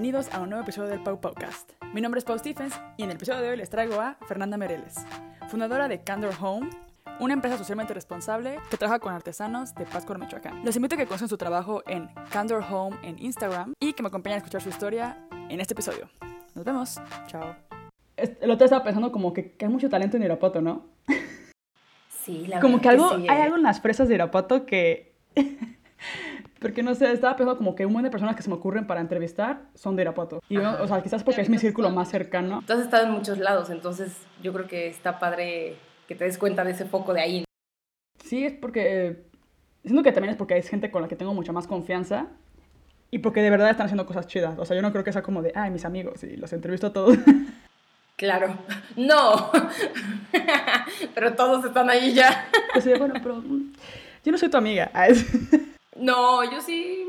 Bienvenidos a un nuevo episodio del Pau Podcast. Mi nombre es Pau Stephens y en el episodio de hoy les traigo a Fernanda Mereles, fundadora de Candor Home, una empresa socialmente responsable que trabaja con artesanos de Pátzcuaro, Michoacán. Los invito a que conozcan su trabajo en Candor Home en Instagram y que me acompañen a escuchar su historia en este episodio. Nos vemos. Chao. El otro estaba pensando como que, hay mucho talento en Irapuato, ¿no? Sí, la Como que, algo, sí, hay eh. algo en las fresas de Irapuato que... Porque no sé, estaba pensando como que un montón de personas que se me ocurren para entrevistar son de Irapuato. Y yo, o sea, quizás porque es mi círculo más cercano. Tú has estado en muchos lados, entonces yo creo que está padre que te des cuenta de ese foco de ahí. Sí, es porque... Siento que también es porque es gente con la que tengo mucha más confianza y porque de verdad están haciendo cosas chidas. O sea, yo no creo que sea como de, ay, mis amigos, y los entrevisto a todos. Claro. No. pero todos están ahí ya. Pues sí, bueno, pero mm, yo no soy tu amiga. No, yo sí.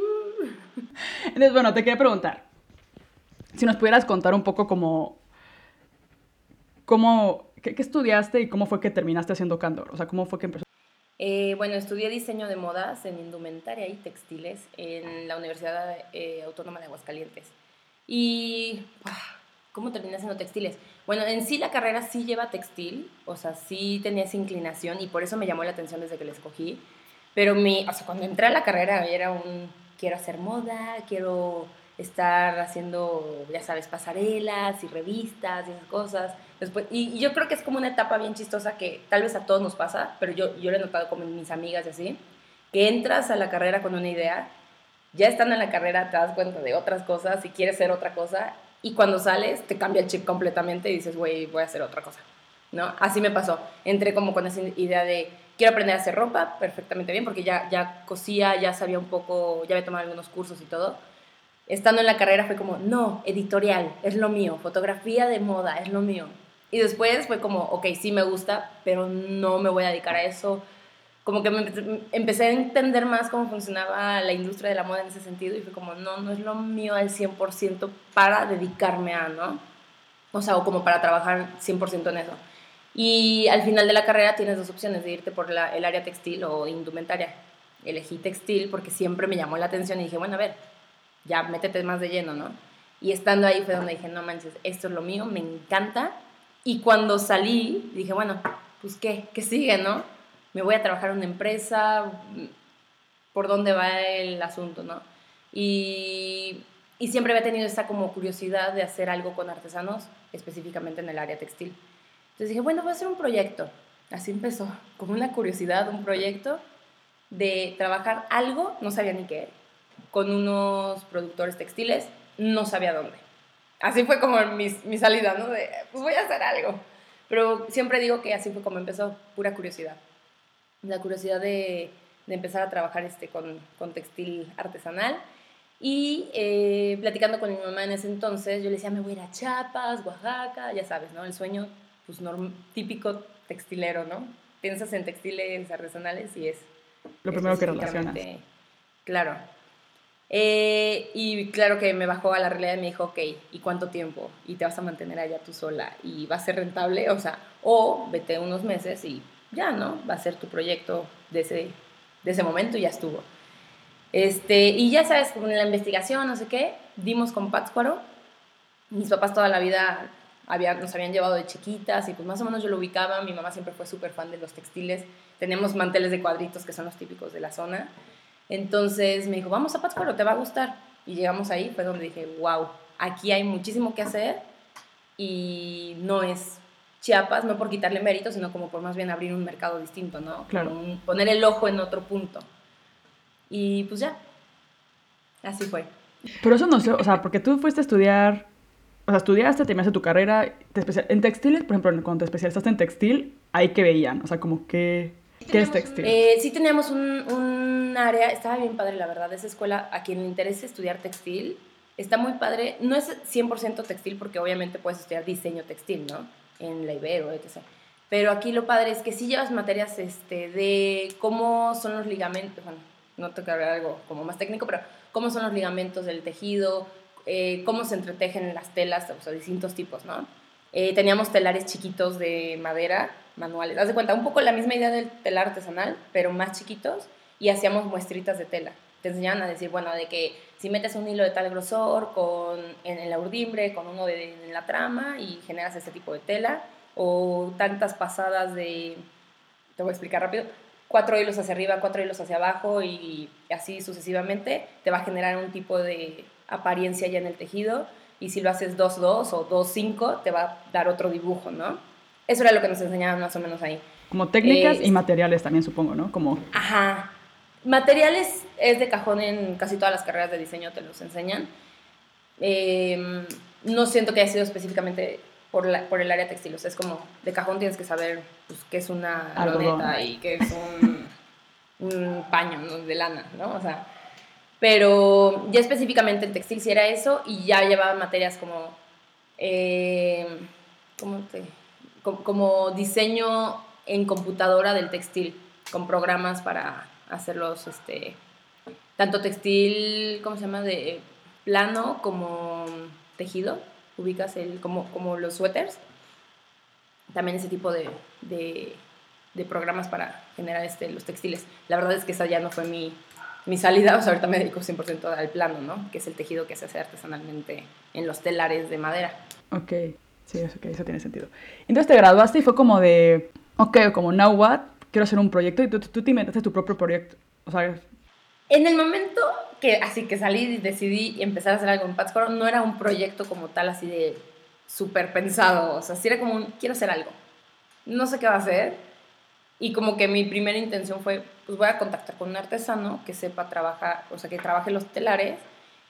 Entonces, bueno, te quería preguntar. Si nos pudieras contar un poco como... cómo qué, qué estudiaste y cómo fue que terminaste haciendo Candor? O sea, ¿cómo fue que empezó? Eh, bueno, estudié diseño de modas en indumentaria y textiles en la Universidad eh, Autónoma de Aguascalientes. Y, ah, ¿cómo terminé haciendo textiles? Bueno, en sí la carrera sí lleva textil, o sea, sí tenía esa inclinación y por eso me llamó la atención desde que la escogí. Pero mi, o sea, cuando entré a la carrera era un, quiero hacer moda, quiero estar haciendo, ya sabes, pasarelas y revistas y esas cosas. Después, y, yo creo que es como una etapa bien chistosa que tal vez a todos nos pasa, pero yo, yo lo he notado como en mis amigas y así, que entras a la carrera con una idea, ya estando en la carrera te das cuenta de otras cosas y quieres ser otra cosa, y cuando sales te cambia el chip completamente y dices, güey, voy a hacer otra cosa. ¿No? Así me pasó. Entré como con esa idea de quiero aprender a hacer ropa perfectamente bien porque ya, ya cosía, ya sabía un poco, ya había tomado algunos cursos y todo. Estando en la carrera fue como, no, editorial, es lo mío, fotografía de moda, es lo mío. Y después fue como, ok, sí me gusta, pero no me voy a dedicar a eso. Como que me empe- empecé a entender más cómo funcionaba la industria de la moda en ese sentido y fue como, no, no es lo mío al 100% para dedicarme a, ¿no? O sea, o como para trabajar 100% en eso. Y al final de la carrera tienes dos opciones, de irte por la- el área textil o indumentaria. Elegí textil porque siempre me llamó la atención y dije, bueno, a ver, ya métete más de lleno, ¿no? Y estando ahí fue donde dije, no manches, esto es lo mío, me encanta. Y cuando salí, dije, bueno, pues qué, qué sigue, ¿no? Me voy a trabajar en una empresa, por dónde va el asunto, ¿no? Y, y siempre había tenido esa como curiosidad de hacer algo con artesanos, específicamente en el área textil. Entonces dije, bueno, voy a hacer un proyecto. Así empezó, como una curiosidad, un proyecto de trabajar algo, no sabía ni qué, con unos productores textiles, no sabía dónde. Así fue como mi, mi salida, ¿no? De, pues voy a hacer algo. Pero siempre digo que así fue como empezó, pura curiosidad. La curiosidad de, de empezar a trabajar este, con, con textil artesanal. Y eh, platicando con mi mamá en ese entonces, yo le decía, me voy a ir a Chiapas, Oaxaca, ya sabes, ¿no? El sueño pues, norm- típico textilero, ¿no? Piensas en textiles artesanales y es Lo primero que relacionas. Claro. Eh, y claro que me bajó a la realidad y me dijo, ok, ¿y cuánto tiempo? Y te vas a mantener allá tú sola y va a ser rentable, o sea, o vete unos meses y ya, ¿no? Va a ser tu proyecto de ese, de ese momento y ya estuvo. Este, y ya sabes, con la investigación, no sé qué, dimos con Pátzcuaro. Mis papás toda la vida había, nos habían llevado de chiquitas y pues más o menos yo lo ubicaba. Mi mamá siempre fue súper fan de los textiles. Tenemos manteles de cuadritos que son los típicos de la zona. Entonces me dijo, vamos a Pátzcuaro, te va a gustar. Y llegamos ahí, fue donde dije, wow, aquí hay muchísimo que hacer y no es Chiapas, no por quitarle mérito, sino como por más bien abrir un mercado distinto, ¿no? Claro. Un- poner el ojo en otro punto. Y pues ya, así fue. Pero eso no sé, o sea, porque tú fuiste a estudiar, o sea, estudiaste, terminaste tu carrera, te especia- en textiles, por ejemplo, cuando te especializaste en textil, ahí que veían, o sea, como que, ¿qué es textil? Eh, sí teníamos un, un área, estaba bien padre la verdad, esa escuela, a quien le interese estudiar textil, está muy padre, no es 100% textil porque obviamente puedes estudiar diseño textil, ¿no? En la Ibero, etc. Pero aquí lo padre es que sí llevas materias este, de cómo son los ligamentos, bueno, no que hablar algo como más técnico, pero cómo son los ligamentos del tejido, eh, cómo se entretejen las telas, o sea, distintos tipos, ¿no? Eh, teníamos telares chiquitos de madera, manuales. Haz de cuenta, un poco la misma idea del telar artesanal, pero más chiquitos, y hacíamos muestritas de tela. Te enseñaban a decir, bueno, de que si metes un hilo de tal grosor con, en, la urdimbre, con uno de, en la trama y generas ese tipo de tela, o tantas pasadas de, te voy a explicar rápido, cuatro hilos hacia arriba, cuatro hilos hacia abajo y así sucesivamente, te va a generar un tipo de apariencia ya en el tejido. Y si lo haces 2-2 o 2-5, te va a dar otro dibujo, ¿no? Eso era lo que nos enseñaban más o menos ahí. Como técnicas y materiales también, supongo, ¿no? Como... Ajá. Materiales es de cajón en casi todas las carreras de diseño, te los enseñan. Em, no siento que haya sido específicamente por, la, por el área textil. O sea, es como de cajón tienes que saber pues, qué es una loneta y qué es un, un paño de lana, ¿no? O sea, pero ya específicamente en textil sí era eso y ya llevaban materias como, eh. Como, diseño en computadora del textil, con programas para hacerlos, este, tanto textil, ¿cómo se llama? De plano como tejido ubicas el, como, como los suéteres. También ese tipo de, de, programas para generar este, los textiles. La verdad es que esa ya no fue mi, mi salida, o sea, ahorita me dedico 100% al plano, ¿no? Que es el tejido que se hace artesanalmente en los telares de madera. Ok, sí, eso, eso tiene sentido. Entonces te graduaste y fue como de, ok, como now what, quiero hacer un proyecto y tú, tú te inventaste tu propio proyecto. O sea, en el momento que así que salí y decidí empezar a hacer algo en Pátzcuaro, no era un proyecto como tal así de súper pensado, o sea, sí era como un, quiero hacer algo, no sé qué va a hacer, y como que mi primera intención fue, pues voy a contactar con un artesano que sepa trabajar, o sea, que trabaje los telares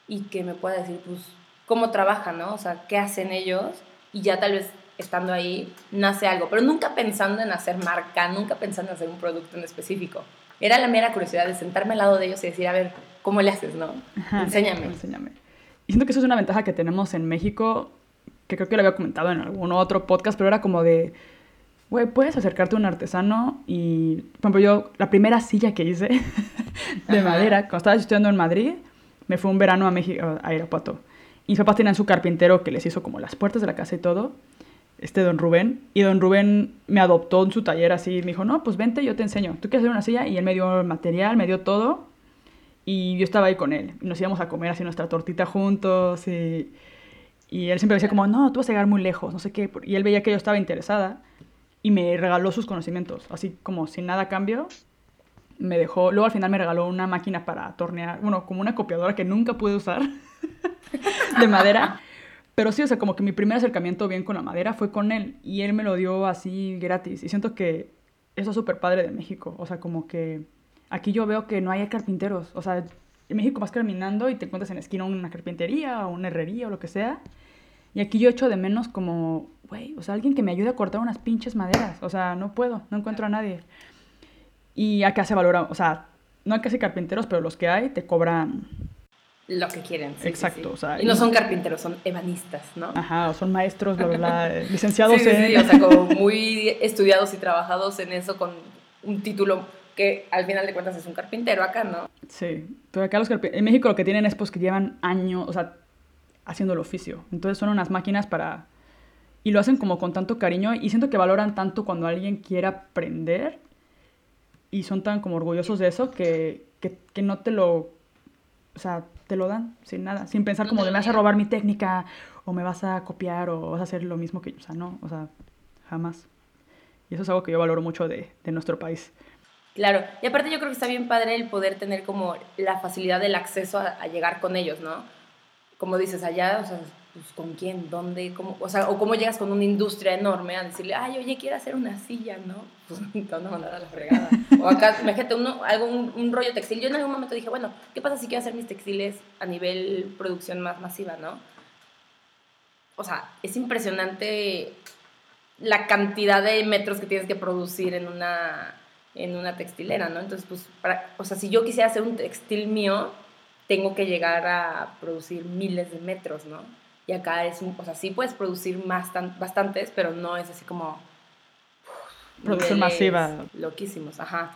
y que me pueda decir, pues, cómo trabajan, ¿no? O sea, qué hacen ellos, y ya tal vez estando ahí nace algo, pero nunca pensando en hacer marca, nunca pensando en hacer un producto en específico. Era la mera curiosidad de sentarme al lado de ellos y decir, a ver, ¿cómo le haces, no? enséñame. Enséñame. Y siento que eso es una ventaja que tenemos en México, que creo que lo había comentado en algún otro podcast, pero era como de, güey, puedes acercarte a un artesano y, por ejemplo, yo, la primera silla que hice de madera, cuando estaba estudiando en Madrid, me fue un verano a México, a Irapuato. Y mis papás tenían su carpintero que les hizo como las puertas de la casa y todo este don Rubén, y don Rubén me adoptó en su taller así, me dijo, no, pues vente, yo te enseño, tú quieres hacer una silla, y él me dio el material, me dio todo, y yo estaba ahí con él, y nos íbamos a comer así nuestra tortita juntos, y, y él siempre decía como, no, tú vas a llegar muy lejos, no sé qué, y él veía que yo estaba interesada, y me regaló sus conocimientos, así como sin nada a cambio, me dejó, luego al final me regaló una máquina para tornear, bueno, como una copiadora que nunca pude usar, de madera, pero sí, o sea, como que mi primer acercamiento bien con la madera fue con él y él me lo dio así gratis. Y siento que eso es súper padre de México. O sea, como que aquí yo veo que no hay carpinteros. O sea, en México vas caminando y te encuentras en la esquina una carpintería o una herrería o lo que sea. Y aquí yo echo de menos como, güey, o sea, alguien que me ayude a cortar unas pinches maderas. O sea, no puedo, no encuentro a nadie. Y acá se valora, o sea, no hay casi carpinteros, pero los que hay te cobran lo que quieren. Exacto. O sea, y no son carpinteros, son ebanistas, ¿no? Ajá, son maestros, bla, licenciados en... Sí, o sea, como muy estudiados y trabajados en eso con un título que al final de cuentas es un carpintero acá, ¿no? Sí, pero acá los en México lo que tienen es pues que llevan años, o sea, haciendo el oficio. Entonces son unas máquinas para... Y lo hacen como con tanto cariño y siento que valoran tanto cuando alguien quiere aprender y son tan como orgullosos de eso que, que, que no te lo... O sea, te lo dan sin nada, sin pensar como de me vas a robar mi técnica o me vas a copiar o vas a hacer lo mismo que yo. O sea, no, o sea, jamás. Y eso es algo que yo valoro mucho de, de nuestro país. Claro, y aparte yo creo que está bien padre el poder tener como la facilidad del acceso a, a llegar con ellos, ¿no? Como dices, allá, o sea, pues, ¿con quién? ¿Dónde? Cómo? O sea, o cómo llegas con una industria enorme a decirle, ay, oye, quiero hacer una silla, ¿no? Pues te van a mandar a la fregada. o acá, imagínate, uno, algo, un, rollo textil. Yo en algún momento dije, bueno, ¿qué pasa si quiero hacer mis textiles a nivel producción más masiva, no? O sea, es impresionante la cantidad de metros que tienes que producir en una, en una textilera, ¿no? Entonces, pues, para, o sea, si yo quisiera hacer un textil mío, tengo que llegar a producir miles de metros, ¿no? Y acá es, o sea, sí puedes producir más bastantes, pero no es así como... Producción masiva. Loquísimos, ajá.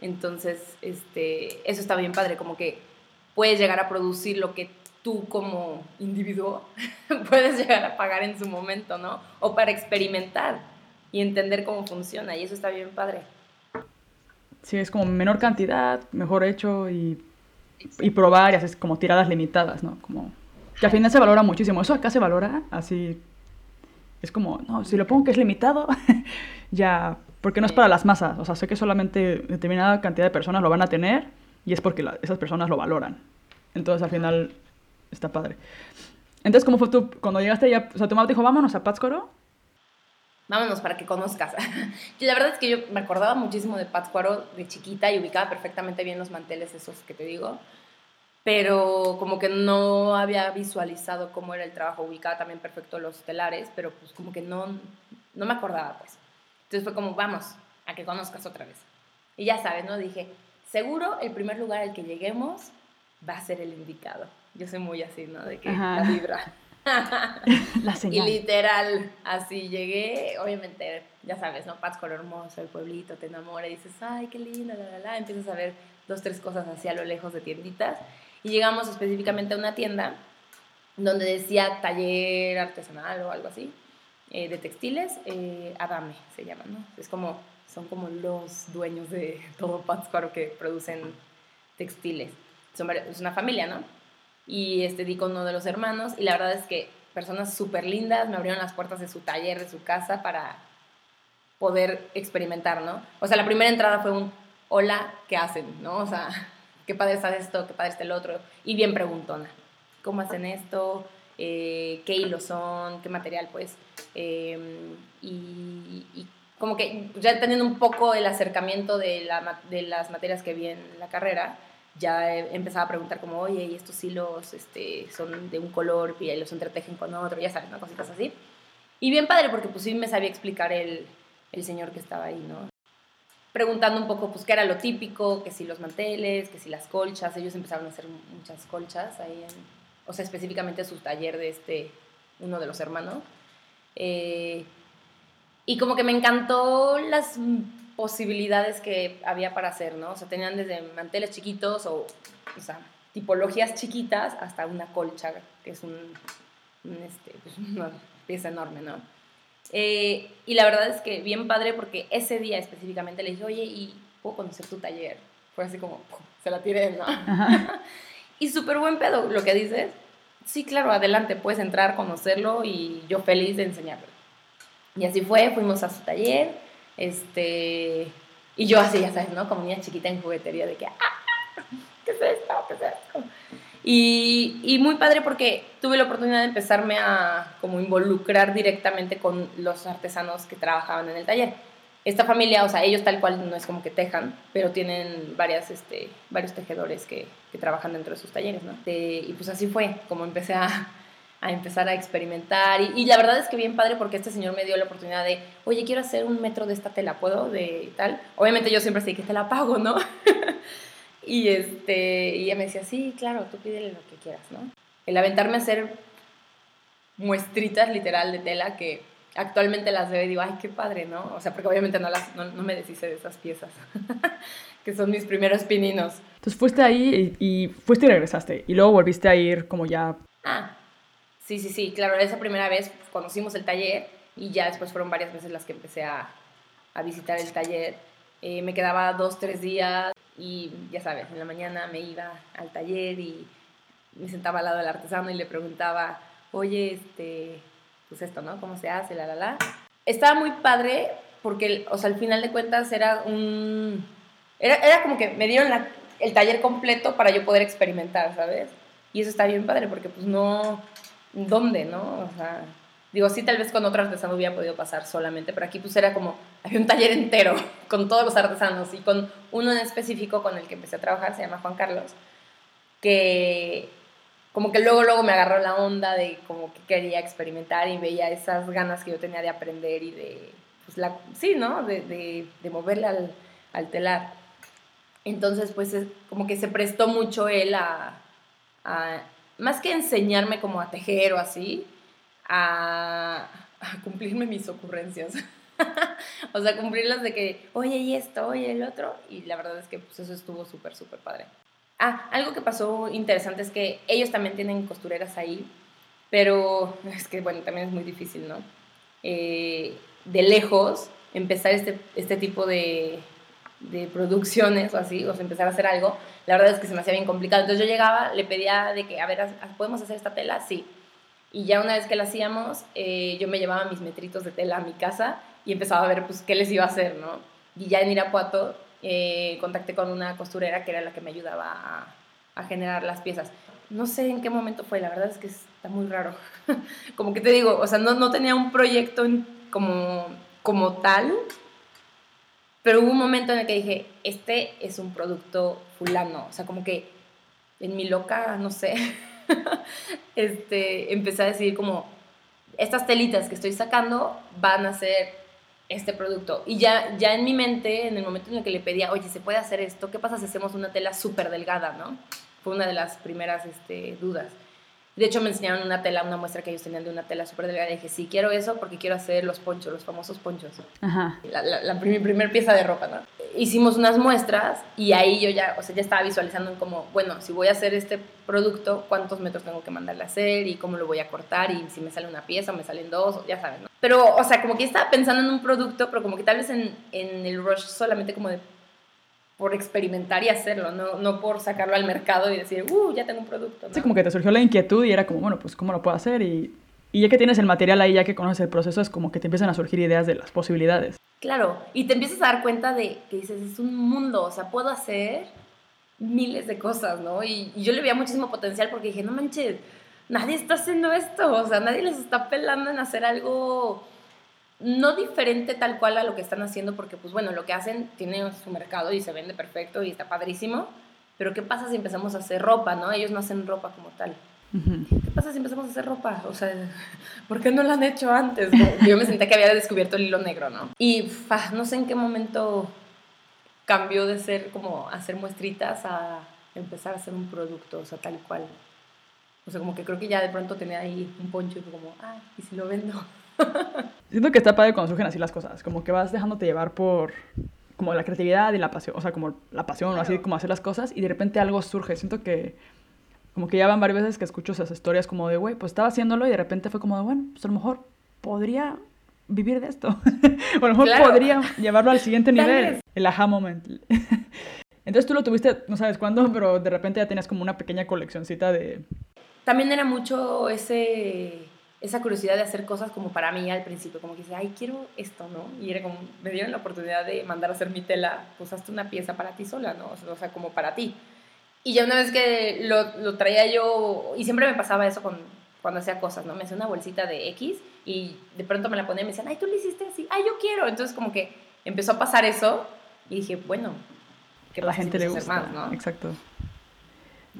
Entonces, este, eso está bien padre, como que puedes llegar a producir lo que tú como individuo puedes llegar a pagar en su momento, ¿no? O para experimentar y entender cómo funciona, y eso está bien padre. Sí, es como menor cantidad, mejor hecho y y probar y haces como tiradas limitadas, ¿no? Como que al final se valora muchísimo. Eso acá se valora así. Es como, no, si lo pongo que es limitado, ya, porque no es para las masas. O sea, sé que solamente determinada cantidad de personas lo van a tener y es porque esas personas lo valoran. Entonces al final está padre. Entonces, ¿cómo fue tú cuando llegaste allá? O sea, tu mamá te dijo, vámonos a Pátzcuaro vámonos para que conozcas. y la verdad es que yo me acordaba muchísimo de Pátzcuaro de chiquita y ubicaba perfectamente bien los manteles esos que te digo, pero como que no había visualizado cómo era el trabajo, ubicaba también perfecto los telares, pero pues como que no, no me acordaba pues. Entonces fue como, vamos, a que conozcas otra vez. Y ya sabes, ¿no? Dije, seguro el primer lugar al que lleguemos va a ser el indicado. Yo soy muy así, ¿no? De que la vibra. La señal. Y literal, así llegué, obviamente, ya sabes, ¿no? Pátzcuaro hermoso, el pueblito, te enamora y dices, ay, qué lindo, la, la, la. Empiezas a ver dos, tres cosas así a lo lejos de tienditas. Y llegamos específicamente a una tienda donde decía taller artesanal o algo así, eh, de textiles, eh, Adame se llama, ¿no? Es como, son como los dueños de todo Pátzcuaro que producen textiles. Son, es una familia, ¿no? Y este, di con uno de los hermanos y la verdad es que personas súper lindas me abrieron las puertas de su taller, de su casa para poder experimentar, ¿no? O sea, la primera entrada fue un hola, ¿qué hacen? ¿no? O sea, qué padre está esto, qué padre está el otro y bien preguntona. ¿Cómo hacen esto? Eh, ¿Qué hilos son? ¿Qué material? Pues, em, y, y, como que ya teniendo un poco el acercamiento de, la, de las materias que vi en la carrera, ya empezaba a preguntar como, oye, ¿y estos hilos este, son de un color y los entretejen con otro? Ya sabes, ¿no? Cositas así. Y bien padre, porque pues sí me sabía explicar el, el señor que estaba ahí, ¿no? Preguntando un poco, pues, qué era lo típico, que si los manteles, que si las colchas. Ellos empezaron a hacer muchas colchas ahí, en, o sea, específicamente su taller de este, uno de los hermanos. Eh, y como que me encantó las posibilidades que había para hacer, ¿no? O sea, tenían desde manteles chiquitos o, o sea, tipologías chiquitas hasta una colcha, que es un, este, pues una pieza enorme, ¿no? Eh, y la verdad es que bien padre porque ese día específicamente le dije, oye, ¿y puedo conocer tu taller? Fue así como, se la tiré, ¿no? y súper buen pedo, lo que dices. Sí, claro, adelante, puedes entrar, conocerlo y yo feliz de enseñarlo. Y así fue, fuimos a su taller este, y yo así, ya sabes, ¿no? Como niña chiquita en juguetería de que, ¡ah! ¿Qué es esto? ¿Qué es esto? Y, y, muy padre porque tuve la oportunidad de empezarme a como involucrar directamente con los artesanos que trabajaban en el taller. Esta familia, o sea, ellos tal cual no es como que tejan, pero tienen varias, este, varios tejedores que, que trabajan dentro de sus talleres, ¿no? y pues así fue como empecé a, a empezar a experimentar. Y, la verdad es que bien padre porque este señor me dio la oportunidad de, oye, quiero hacer un metro de esta tela, ¿puedo? De tal. Obviamente yo siempre sé que te la pago, ¿no? y, este, y ella me decía, sí, claro, tú pídele lo que quieras, ¿no? El aventarme a hacer muestritas literal de tela que actualmente las veo y digo, ay, qué padre, ¿no? O sea, porque obviamente no, las, no, me deshice de esas piezas, que son mis primeros pininos. Entonces fuiste ahí y, y, fuiste y regresaste, y luego volviste a ir como ya... Ah, Sí, sí, sí, claro, esa primera vez conocimos el taller y ya después fueron varias veces las que empecé a, visitar el taller. Eh, me quedaba dos, tres días y ya sabes, en la mañana me iba al taller y me sentaba al lado del artesano y le preguntaba, oye, este, pues esto, ¿no? ¿Cómo se hace? La, la, la. Estaba muy padre porque, o sea, al final de cuentas era un... Era, era como que me dieron el taller completo para yo poder experimentar, ¿sabes? Y eso está bien padre porque pues no dónde, ¿no? O sea, digo, sí, tal vez con otro artesano hubiera podido pasar solamente, pero aquí pues era como, había un taller entero con todos los artesanos y con uno en específico con el que empecé a trabajar, se llama Juan Carlos, que como que luego, luego me agarró la onda de como que quería experimentar y veía esas ganas que yo tenía de aprender y de, pues la, sí, ¿no? De, de, de moverle al, al, telar. Entonces, pues como que se prestó mucho él a, a más que enseñarme como a tejer o así, a, cumplirme mis ocurrencias. o sea, cumplirlas de que, oye, y esto, oye, el otro. Y la verdad es que pues, eso estuvo súper, súper padre. Ah, algo que pasó interesante es que ellos también tienen costureras ahí, pero es que, bueno, también es muy difícil, ¿no? Eh, de lejos, empezar este, este tipo de, de producciones o así, o sea, empezar a hacer algo, la verdad es que se me hacía bien complicado. Entonces yo llegaba, le pedía de que, a ver, ¿podemos hacer esta tela? Sí. Y ya una vez que la hacíamos, eh, yo me llevaba mis metritos de tela a mi casa y empezaba a ver, pues, qué les iba a hacer, ¿no? Y ya en Irapuato eh, contacté con una costurera que era la que me ayudaba a, a generar las piezas. No sé en qué momento fue, la verdad es que está muy raro. como que te digo, o sea, no, no tenía un proyecto como, como tal, pero hubo un momento en el que dije, este es un producto fulano. O sea, como que en mi loca, no sé, este, empecé a decir como, estas telitas que estoy sacando van a ser este producto. Y ya, ya en mi mente, en el momento en el que le pedía, oye, ¿se puede hacer esto? ¿Qué pasa si hacemos una tela súper delgada, no? Fue una de las primeras este, dudas. De hecho, me enseñaron una tela, una muestra que ellos tenían de una tela súper delgada. Y dije, sí, quiero eso porque quiero hacer los ponchos, los famosos ponchos. Ajá. La, la, primer pieza de ropa, ¿no? Hicimos unas muestras y ahí yo ya, o sea, ya estaba visualizando como, bueno, si voy a hacer este producto, cuántos metros tengo que mandarle a hacer y cómo lo voy a cortar y si me sale una pieza o me salen dos, ya sabes, ¿no? Pero, o sea, como que estaba pensando en un producto, pero como que tal vez en, en el rush solamente como de por experimentar y hacerlo, no, no por sacarlo al mercado y decir, uh, ya tengo un producto. Sí, como que te surgió la inquietud y era como, bueno, pues cómo lo puedo hacer y, y ya que tienes el material ahí, ya que conoces el proceso, es como que te empiezan a surgir ideas de las posibilidades. Claro, y te empiezas a dar cuenta de que dices, es un mundo, o sea, puedo hacer miles de cosas, ¿no? Y, y yo le veía muchísimo potencial porque dije, no manches, nadie está haciendo esto, o sea, nadie les está pelando en hacer algo no diferente tal cual a lo que están haciendo, porque pues bueno, lo que hacen tiene su mercado y se vende perfecto y está padrísimo, pero ¿qué pasa si empezamos a hacer ropa, no? Ellos no hacen ropa como tal. ¿Qué pasa si empezamos a hacer ropa? O sea, ¿por qué no lo han hecho antes? Yo me senté que había descubierto el hilo negro, ¿no? Y no sé en qué momento cambió de ser como hacer muestritas a empezar a hacer un producto, o sea, tal cual. O sea, como que creo que ya de pronto tenía ahí un poncho y como, ah, ¿y si lo vendo? Siento que está padre cuando surgen así las cosas, como que vas dejándote llevar por como la creatividad y la pasión, o sea, como la pasión o así como hacer las cosas y de repente algo surge. Siento que como que ya van varias veces que escucho esas historias como de, güey, pues estaba haciéndolo y de repente fue como de, bueno, pues a lo mejor podría vivir de esto. o a lo mejor podría llevarlo al siguiente nivel. El aha moment. Entonces tú lo tuviste, no sabes cuándo, pero de repente ya tenías como una pequeña coleccioncita de... También era mucho ese esa curiosidad de hacer cosas como para mí al principio, como que dice, ay, quiero esto, ¿no? Y era como, me dieron la oportunidad de mandar a hacer mi tela, pues hazte una pieza para ti sola, ¿no? O sea, como para ti. Y ya una vez que lo, lo traía yo, y siempre me pasaba eso con, cuando hacía cosas, ¿no? Me hacía una bolsita de X y de pronto me la ponía y me decían, ay, tú lo hiciste así, ay, yo quiero. Entonces como que empezó a pasar eso y dije, bueno, que la gente le gusta, más, ¿no? Exacto.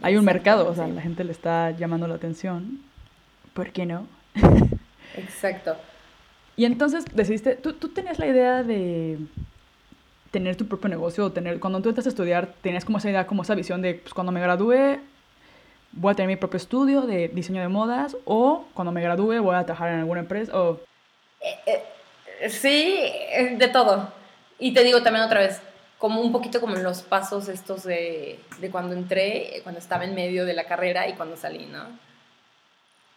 Hay un mercado, o sea, la gente le está llamando la atención. ¿Por qué no? Exacto. Y entonces decidiste, ¿tú, tú tenías la idea de tener tu propio negocio o tener, cuando tú entras a estudiar, tenías como esa idea, como esa visión de, pues cuando me gradúe voy a tener mi propio estudio de diseño de modas o cuando me gradúe voy a trabajar en alguna empresa o... Eh, eh, sí, eh, de todo. Y te digo también otra vez, como un poquito como los pasos estos de, de cuando entré, cuando estaba en medio de la carrera y cuando salí, ¿no?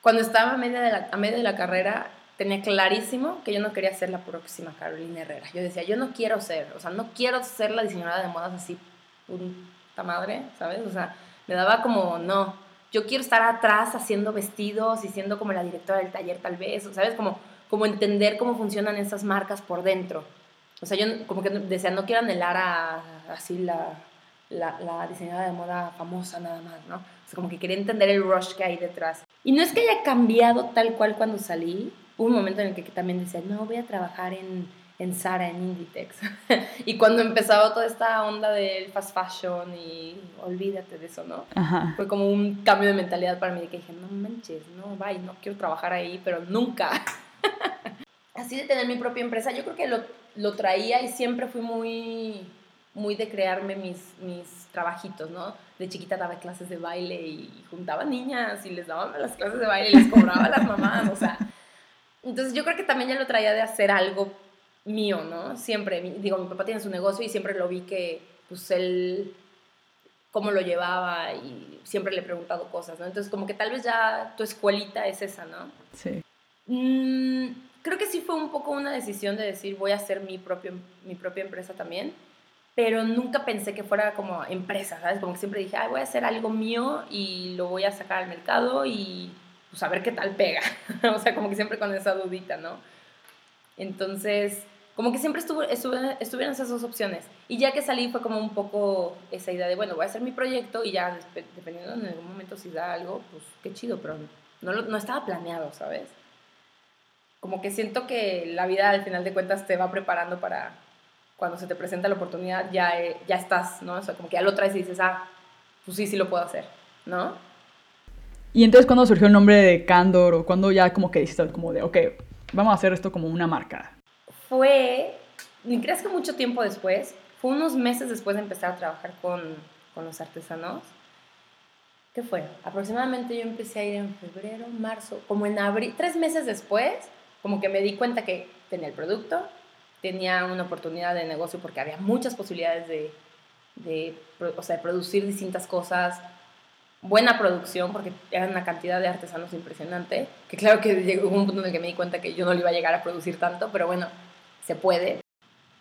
Cuando estaba a medio de la, a medio de la carrera, tenía clarísimo que yo no quería ser la próxima Carolina Herrera. Yo decía, yo no quiero ser, o sea, no quiero ser la diseñadora de modas así, puta madre, ¿sabes? O sea, me daba como, no, yo quiero estar atrás haciendo vestidos y siendo como la directora del taller tal vez, ¿sabes? Como, como entender cómo funcionan esas marcas por dentro. O sea, yo como que decía, no quiero anhelar a así la, la, la diseñadora de moda famosa nada más, ¿no? Como que quería entender el rush que hay detrás. Y no es que haya cambiado tal cual cuando salí. Hubo un momento en el que también decía, no, voy a trabajar en, en Zara, en Inditex. y cuando empezaba toda esta onda del fast fashion y olvídate de eso, ¿no? Fue como un cambio de mentalidad para mí, que dije, no manches, no, bye, no quiero trabajar ahí, pero nunca. Así de tener mi propia empresa, yo creo que lo, lo traía y siempre fui muy muy de crearme mis, mis trabajitos, ¿no? De chiquita daba clases de baile y juntaba niñas y les daba las clases de baile y les cobraba a las mamás, o sea. Entonces yo creo que también ya lo traía de hacer algo mío, ¿no? Siempre, digo, mi papá tiene su negocio y siempre lo vi que, pues él, cómo lo llevaba y siempre le he preguntado cosas, ¿no? Entonces como que tal vez ya tu escuelita es esa, ¿no? Sí. Mm, creo que sí fue un poco una decisión de decir voy a hacer mi, propio, mi propia empresa también pero nunca pensé que fuera como empresa, ¿sabes? Como que siempre dije, Ay, voy a hacer algo mío y lo voy a sacar al mercado y pues a ver qué tal pega. o sea, como que siempre con esa dudita, ¿no? Entonces, como que siempre estuvo, estuvieron esas dos opciones. Y ya que salí fue como un poco esa idea de, bueno, voy a hacer mi proyecto y ya dependiendo en algún momento si da algo, pues qué chido, pero no, no estaba planeado, ¿sabes? Como que siento que la vida al final de cuentas te va preparando para cuando se te presenta la oportunidad ya, eh, ya estás, ¿no? O sea, como que ya lo traes y dices, ah, pues sí, sí lo puedo hacer, ¿no? Y entonces, ¿cuándo surgió el nombre de Candor o cuando ya como que dijiste como de, ok, vamos a hacer esto como una marca? Fue, ni creas que mucho tiempo después, fue unos meses después de empezar a trabajar con, con los artesanos. ¿Qué fue? Aproximadamente yo empecé a ir en febrero, marzo, como en abril, tres meses después, como que me di cuenta que tenía el producto, tenía una oportunidad de negocio porque había muchas posibilidades de, de, o sea, de producir distintas cosas, buena producción, porque era una cantidad de artesanos impresionante, que claro que llegó un punto en el que me di cuenta que yo no le iba a llegar a producir tanto, pero bueno, se puede.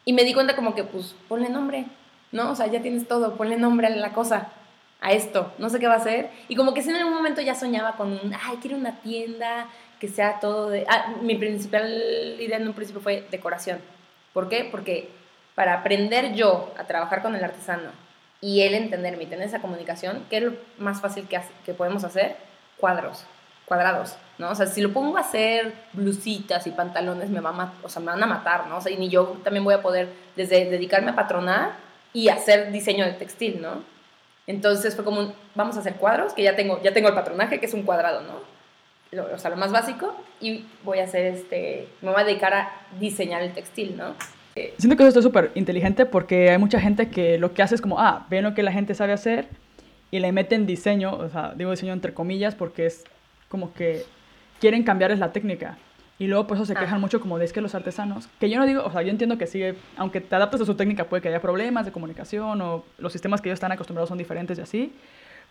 Y me di cuenta como que, pues, ponle nombre, ¿no? O sea, ya tienes todo, ponle nombre a la cosa, a esto, no sé qué va a ser. Y como que si en algún momento ya soñaba con un, ay, quiero una tienda que sea todo de... Ah, mi principal idea en un principio fue decoración ¿Por qué? Porque para aprender yo a trabajar con el artesano y él entenderme y tener esa comunicación, ¿qué es lo más fácil que, que podemos hacer? Cuadros, cuadrados, ¿no? O sea, si lo pongo a hacer blusitas y pantalones, me, va a o sea, me van a matar, ¿no? O sea, y ni yo también voy a poder desde dedicarme a patronar y hacer diseño de textil, ¿no? Entonces fue como vamos a hacer cuadros, que ya tengo, ya tengo el patronaje, que es un cuadrado, ¿no? O sea, lo más básico, y voy a hacer este, me voy a dedicar a diseñar el textil, ¿no? Siento que eso es súper inteligente porque hay mucha gente que lo que hace es como, ah, ven lo que la gente sabe hacer y le meten diseño, o sea, digo diseño entre comillas porque es como que quieren cambiarles la técnica. Y luego por eso se quejan mucho como de es que los artesanos, que yo no digo, o sea, yo entiendo que sigue, aunque te adaptes a su técnica puede que haya problemas de comunicación o los sistemas que ellos están acostumbrados son diferentes y así,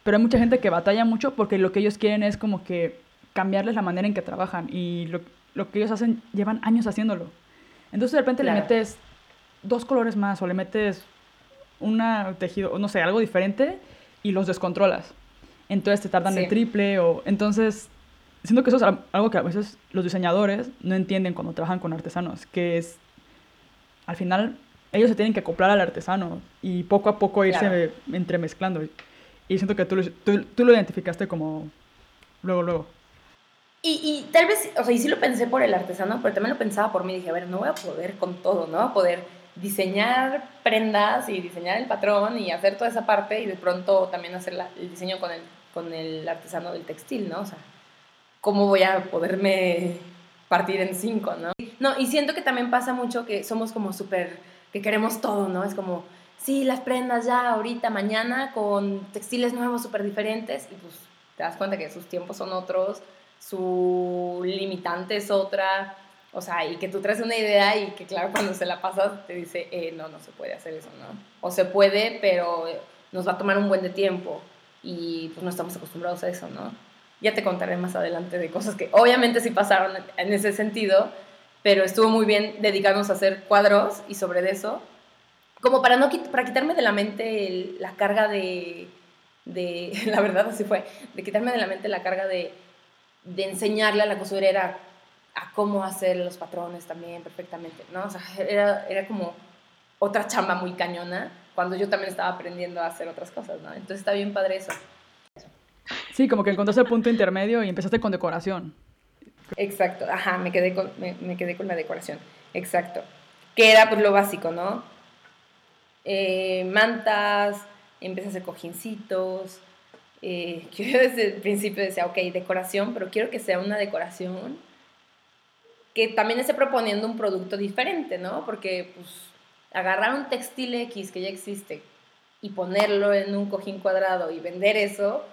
pero hay mucha gente que batalla mucho porque lo que ellos quieren es como que cambiarles la manera en que trabajan y lo, lo que ellos hacen llevan años haciéndolo. Entonces de repente le metes dos colores más o le metes un tejido, no sé, algo diferente y los descontrolas. Entonces te tardan el triple o entonces siento que eso es algo que a veces los diseñadores no entienden cuando trabajan con artesanos, que es al final ellos se tienen que acoplar al artesano y poco a poco irse entremezclando. Y siento que tú, tú, tú lo identificaste como luego, luego. Y, y, tal vez, o sea, y sí lo pensé por el artesano, pero también lo pensaba por mí. Dije, a ver, no voy a poder con todo, ¿no? A poder diseñar prendas y diseñar el patrón y hacer toda esa parte y de pronto también hacer el diseño con el, con el artesano del textil, ¿no? O sea, ¿cómo voy a poderme partir en cinco, ¿no? No, y siento que también pasa mucho que somos como súper, que queremos todo, ¿no? Es como, sí, las prendas ya ahorita, mañana, con textiles nuevos, súper diferentes, y pues te das cuenta que sus tiempos son otros su limitante es otra, o sea, y que tú traes una idea y que claro, cuando se la pasas te dice, eh, no, no se puede hacer eso, ¿no? O se puede, pero nos va a tomar un buen de tiempo y pues no estamos acostumbrados a eso, ¿no? Ya te contaré más adelante de cosas que obviamente sí pasaron en ese sentido, pero estuvo muy bien dedicarnos a hacer cuadros y sobre eso, como para, no, para quitarme de la mente la carga de, de, la verdad así fue, de quitarme de la mente la carga de de enseñarle a la costurera a cómo hacer los patrones también perfectamente, ¿no? O sea, era, era como otra chamba muy cañona cuando yo también estaba aprendiendo a hacer otras cosas, ¿no? Entonces está bien padre eso. Sí, como que encontraste el punto intermedio y empezaste con decoración. Exacto, ajá, me quedé con, me, quedé con la decoración, exacto. Que era pues lo básico, ¿no? Eh, mantas, empecé a hacer cojincitos, eh, yo desde el principio decía, ok, decoración, pero quiero que sea una decoración que también esté proponiendo un producto diferente, ¿no? Porque pues agarrar un textil X que ya existe y ponerlo en un cojín cuadrado y vender eso,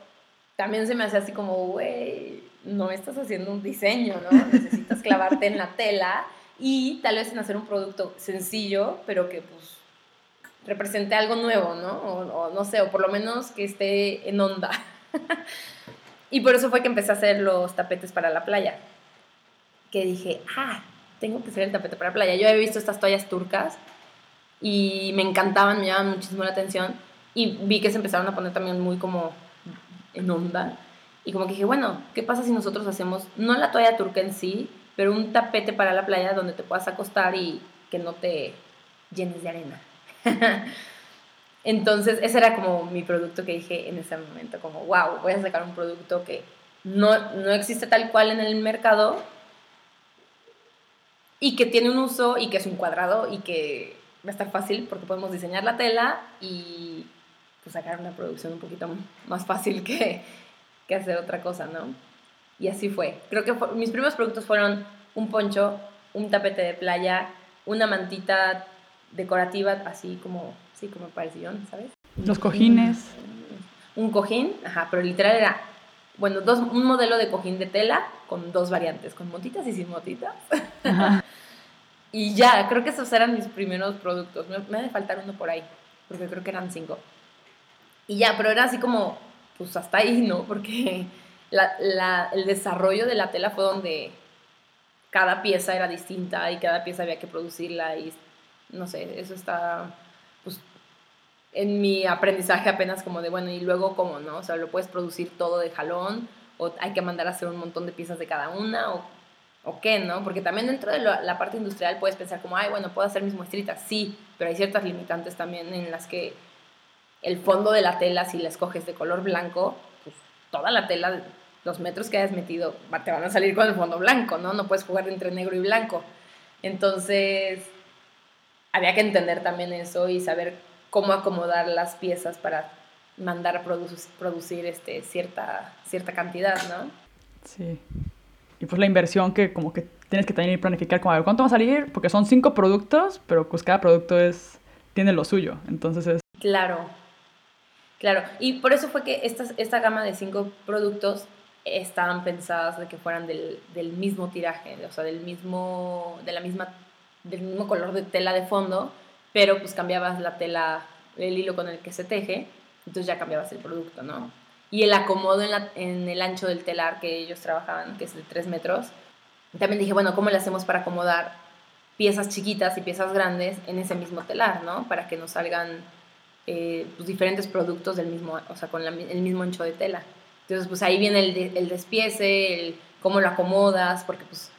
también se me hace así como, güey, no estás haciendo un diseño, ¿no? Necesitas clavarte en la tela y tal vez en hacer un producto sencillo, pero que pues represente algo nuevo, ¿no? O, no sé, o por lo menos que esté en onda. y por eso fue que empecé a hacer los tapetes para la playa. Que dije, ah, tengo que hacer el tapete para la playa. Yo había visto estas toallas turcas y me encantaban, me llamaban muchísimo la atención y vi que se empezaron a poner también muy como en onda y como que dije, bueno, ¿qué pasa si nosotros hacemos, no la toalla turca en sí, pero un tapete para la playa donde te puedas acostar y que no te llenes de arena? Entonces, ese era como mi producto que dije en ese momento, como, wow, voy a sacar un producto que no, no existe tal cual en el mercado y que tiene un uso y que es un cuadrado y que va a estar fácil porque podemos diseñar la tela y pues, sacar una producción un poquito más fácil que, que hacer otra cosa, ¿no? Y así fue. Creo que mis primeros productos fueron un poncho, un tapete de playa, una mantita decorativa, así como, sí, como parecillón, ¿sabes? Los cojines. Un, cojín, ajá, pero literal era, bueno, dos, un modelo de cojín de tela con dos variantes, con motitas y sin motitas. y ya, creo que esos eran mis primeros productos. Me, me ha de faltar uno por ahí, porque creo que eran cinco. Y ya, pero era así como, pues hasta ahí, ¿no? Porque el desarrollo de la tela fue donde cada pieza era distinta y cada pieza había que producirla y no sé, eso está pues en mi aprendizaje apenas como de, bueno, y luego cómo, ¿no? O sea, lo puedes producir todo de jalón o hay que mandar a hacer un montón de piezas de cada una o, o qué, ¿no? Porque también dentro de la parte industrial puedes pensar como, ay, bueno, puedo hacer mis muestritas, sí, pero hay ciertas limitantes también en las que el fondo de la tela, si la escoges de color blanco, pues toda la tela, los metros que hayas metido, te van a salir con el fondo blanco, ¿no? No puedes jugar entre negro y blanco. Entonces, había que entender también eso y saber cómo acomodar las piezas para mandar a producir este, cierta, cierta cantidad, ¿no? Sí. Y pues la inversión que como que tienes que también planificar como a ver cuánto va a salir, porque son cinco productos, pero pues cada producto es tiene lo suyo, entonces es... Claro, Claro, y por eso fue que esta, esta gama de cinco productos estaban pensadas de que fueran del, del, mismo tiraje, o sea, del mismo, de la misma, del mismo color de tela de fondo, pero pues cambiabas la tela, el hilo con el que se teje, entonces ya cambiabas el producto, ¿no? Y el acomodo en, la, en el ancho del telar que ellos trabajaban, que es de 3 metros, también dije, bueno, ¿cómo le hacemos para acomodar piezas chiquitas y piezas grandes en ese mismo telar, ¿no? Para que nos salgan eh, pues, diferentes productos del mismo, o sea, con el mismo ancho de tela. Entonces, pues ahí viene el, el despiece, cómo lo acomodas, porque pues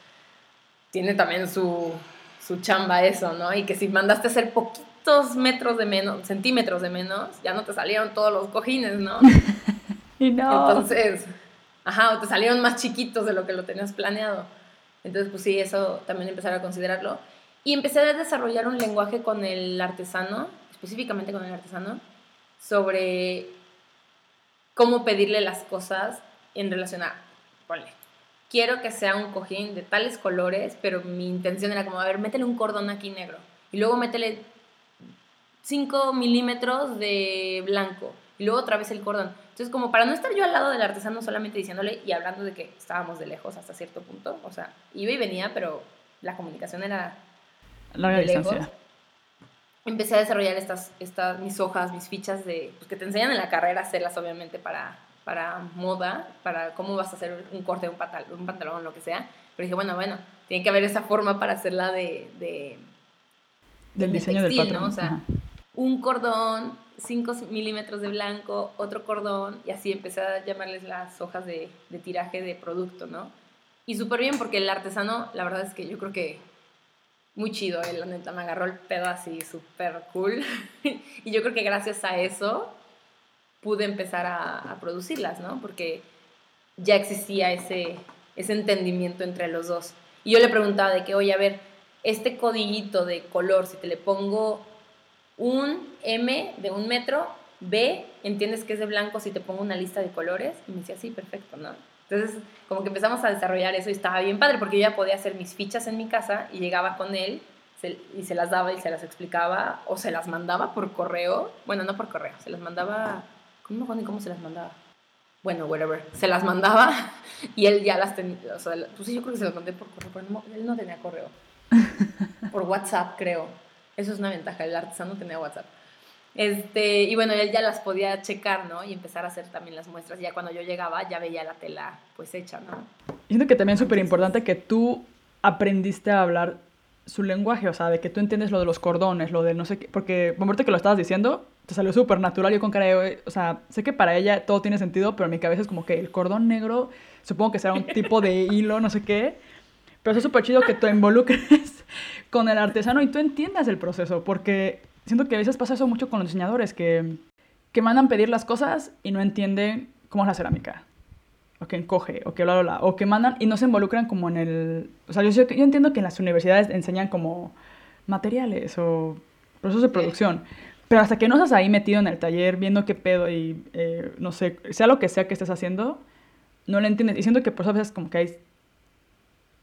tiene también su, su chamba eso, ¿no? Y que si mandaste a hacer poquitos metros de menos, centímetros de menos, ya no te salieron todos los cojines, ¿no? y no. Entonces, ajá, o te salieron más chiquitos de lo que lo tenías planeado. Entonces, pues sí, eso también empezar a considerarlo. Y empecé a desarrollar un lenguaje con el artesano específicamente con el artesano, sobre cómo pedirle las cosas en relación a, ponle, quiero que sea un cojín de tales colores, pero mi intención era como, a ver, métele un cordón aquí negro y luego métele 5 milímetros de blanco y luego otra vez el cordón. Entonces, como para no estar yo al lado del artesano solamente diciéndole y hablando de que estábamos de lejos hasta cierto punto, o sea, iba y venía, pero la comunicación era larga distancia. Empecé a desarrollar estas, estas, mis hojas, mis fichas de, pues, que te enseñan en la carrera hacerlas obviamente para, para moda, para cómo vas a hacer un corte, un pantalón, un pantalón, lo que sea. Pero dije, bueno, bueno, tiene que haber esa forma para hacerla de... de del diseño del patrón. ¿no? O sea, un cordón, 5 milímetros de blanco, otro cordón, y así empecé a llamarles las hojas de, de tiraje de producto, ¿no? Y súper bien porque el artesano, la verdad es que yo creo que muy chido, él, la neta, me agarró el pedo así súper cool. y yo creo que gracias a eso pude empezar a, producirlas, ¿no? Porque ya existía ese, ese entendimiento entre los dos. Y yo le preguntaba de que, oye, a ver, este codiguito de color, si te le pongo un M de un metro, B, ¿entiendes que es de blanco si te pongo una lista de colores? Y me decía, sí, perfecto, ¿no? Entonces, como que empezamos a desarrollar eso y estaba bien padre porque yo ya podía hacer mis fichas en mi casa y llegaba con él y se las daba y se las explicaba o se las mandaba por correo. Bueno, no por correo, se las mandaba. ¿Cómo me cómo se las mandaba? Bueno, whatever. Se las mandaba y él ya las tenía. O sea, pues yo creo que se las mandé por correo, pero él no tenía correo. Por WhatsApp, creo. Eso es una ventaja. El artesano tenía WhatsApp. Este, y bueno, él ya las podía checar, ¿no? Y empezar a hacer también las muestras. Ya cuando yo llegaba, ya veía la tela pues hecha, ¿no? siento que también es súper importante que tú aprendiste a hablar su lenguaje, o sea, de que tú entiendes lo de los cordones, lo de no sé qué, porque momento que lo estabas diciendo, te salió súper natural, yo con cara de, o sea, sé que para ella todo tiene sentido, pero en mi cabeza es como que el cordón negro, supongo que será un tipo de hilo, no sé qué, pero es súper chido que tú involucres con el artesano y tú entiendas el proceso, porque siento que a veces pasa eso mucho con los diseñadores, que, que mandan pedir las cosas y no entienden cómo es la cerámica o que encoge, o que bla, bla, bla, o que mandan y no se involucran como en el... O sea, yo, yo entiendo que en las universidades enseñan como materiales o procesos de producción, pero hasta que no estás ahí metido en el taller viendo qué pedo y, eh, no sé, sea lo que sea que estés haciendo, no lo entiendes. Y siento que por eso a veces como que hay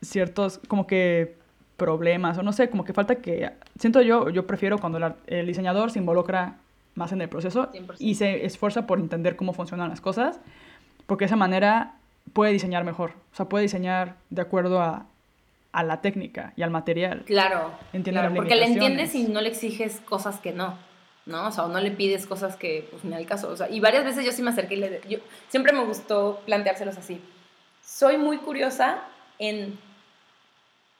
ciertos, como que problemas, o no sé, como que falta que... Siento yo, yo prefiero cuando el diseñador se involucra más en el proceso y se esfuerza por entender cómo funcionan las cosas porque de esa manera puede diseñar mejor, o sea, puede diseñar de acuerdo a, a la técnica y al material. Claro, claro porque le entiendes y no le exiges cosas que no, ¿no? O sea, o no le pides cosas que, pues, ni al caso. O sea, y varias veces yo sí me acerqué y le... Yo, siempre me gustó planteárselos así. Soy muy curiosa en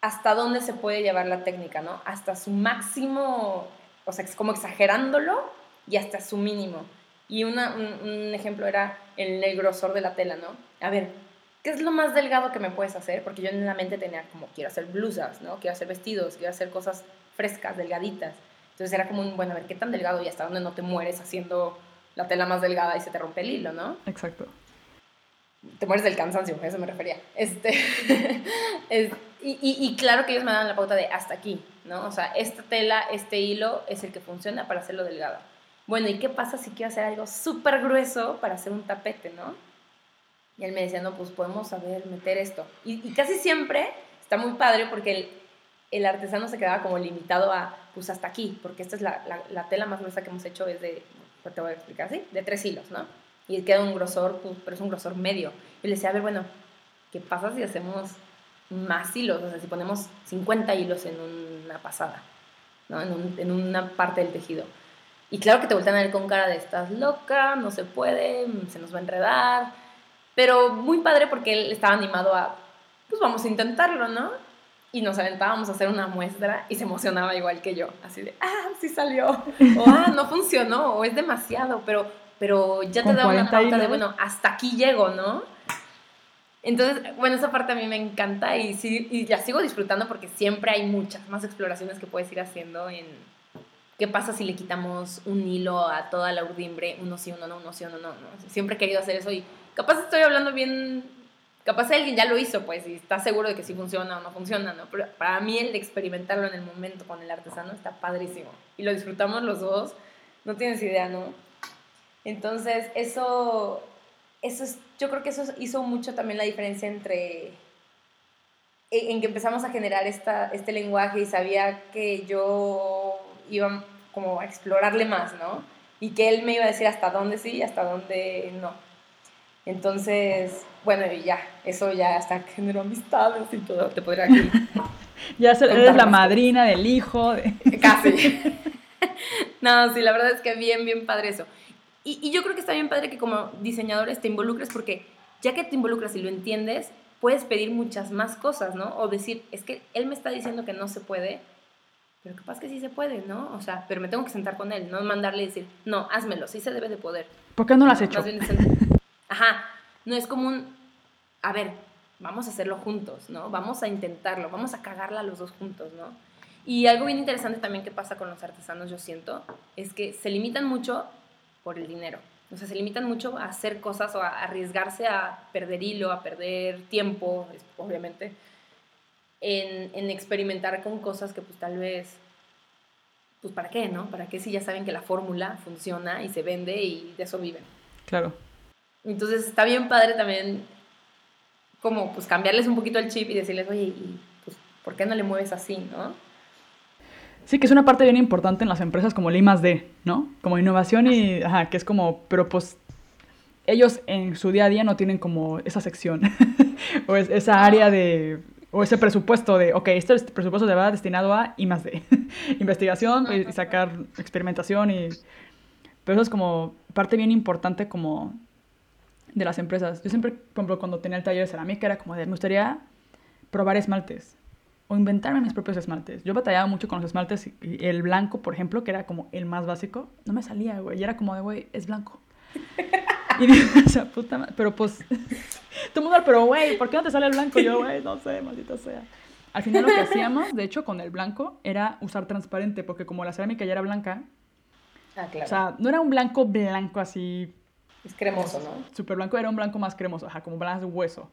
hasta dónde se puede llevar la técnica, ¿no? Hasta su máximo, o sea, como exagerándolo y hasta su mínimo. Y una, un, ejemplo era el, el, grosor de la tela, ¿no? A ver, ¿qué es lo más delgado que me puedes hacer? Porque yo en la mente tenía como, quiero hacer blusas, ¿no? Quiero hacer vestidos, quiero hacer cosas frescas, delgaditas. Entonces era como un, bueno, a ver, ¿qué tan delgado y hasta dónde no te mueres haciendo la tela más delgada y se te rompe el hilo, ¿no? Exacto. Te mueres del cansancio, a eso me refería. Este, es, y, y, y, claro que ellos me dan la pauta de hasta aquí, ¿no? O sea, esta tela, este hilo es el que funciona para hacerlo delgado. Bueno, ¿y qué pasa si quiero hacer algo súper grueso para hacer un tapete, no? Y él me decía, no, pues podemos saber meter esto. Y, casi siempre está muy padre porque el, el, artesano se quedaba como limitado a, pues hasta aquí, porque esta es la, la, tela más gruesa que hemos hecho, es de, pues te voy a explicar así, de tres hilos, ¿no? Y queda un grosor, pues, pero es un grosor medio. Y le decía, a ver, bueno, ¿qué pasa si hacemos más hilos? O sea, si ponemos 50 hilos en una pasada, ¿no? En, un, en una parte del tejido. Y claro que te voltean a ver con cara de estás loca, no se puede, se nos va a enredar. Pero muy padre porque él estaba animado a, pues vamos a intentarlo, ¿no? Y nos aventábamos a hacer una muestra y se emocionaba igual que yo. Así de, ah, sí salió. O, ah, no funcionó, o es demasiado, pero, pero ya te da una pauta de, bueno, hasta aquí llego, ¿no? Entonces, bueno, esa parte a mí me encanta y, sí, y la sigo disfrutando porque siempre hay muchas más exploraciones que puedes ir haciendo en, ¿Qué pasa si le quitamos un hilo a toda la urdimbre? Uno sí, uno no, uno sí, uno no, no. Siempre he querido hacer eso y capaz estoy hablando bien, capaz alguien ya lo hizo, pues, y está seguro de que sí funciona o no funciona, ¿no? Pero para mí el de experimentarlo en el momento con el artesano está padrísimo. Y lo disfrutamos los dos, no tienes idea, ¿no? Entonces, eso, eso es, yo creo que eso hizo mucho también la diferencia entre en que empezamos a generar esta, este lenguaje y sabía que yo iba como a explorarle más, ¿no? Y que él me iba a decir hasta dónde sí y hasta dónde no. Entonces, bueno, y ya, eso ya hasta generó amistades y todo, te podría aquí. ya eres la madrina del hijo. Casi. no, sí, la verdad es que bien, bien padre eso. Y, y yo creo que está bien padre que como diseñadores te involucres porque ya que te involucras y lo entiendes, puedes pedir muchas más cosas, ¿no? O decir, es que él me está diciendo que no se puede, pero capaz que sí se puede, ¿no? O sea, pero me tengo que sentar con él, no mandarle y decir, no, házmelo, sí se debe de poder. ¿Por qué no lo has hecho? Ajá, no es como un, a ver, vamos a hacerlo juntos, ¿no? Vamos a intentarlo, vamos a cagarla los dos juntos, ¿no? Y algo bien interesante también que pasa con los artesanos, yo siento, es que se limitan mucho por el dinero. O sea, se limitan mucho a hacer cosas o a arriesgarse a perder hilo, a perder tiempo, obviamente, en, en, experimentar con cosas que pues tal vez, pues para qué, ¿no? ¿Para qué si ya saben que la fórmula funciona y se vende y de eso viven? Claro. Entonces está bien padre también como pues cambiarles un poquito el chip y decirles, oye, ¿y pues por qué no le mueves así, no? Sí, que es una parte bien importante en las empresas como el I D, ¿no? Como innovación y, ajá, que es como, pero pues ellos en su día a día no tienen como esa sección o esa área de o ese presupuesto de, ok, este presupuesto se va destinado a I más D, investigación y sacar experimentación y... Pero eso es como parte bien importante como de las empresas. Yo siempre, por ejemplo, cuando tenía el taller de cerámica era como de, me gustaría probar esmaltes. o inventarme mis propios esmaltes. Yo batallaba mucho con los esmaltes y el blanco, por ejemplo, que era como el más básico, no me salía, güey. Y era como de, güey, es blanco. y dije, o sea, puta madre. Pero pues, todo mundo, pero güey, ¿por qué no te sale el blanco? Yo, güey, no sé, maldita sea. Al final lo que hacíamos, de hecho, con el blanco, era usar transparente, porque como la cerámica ya era blanca, Ah, claro. o sea, no era un blanco blanco así es cremoso, ¿no? súper blanco, era un blanco más cremoso, ajá, como blanco hueso.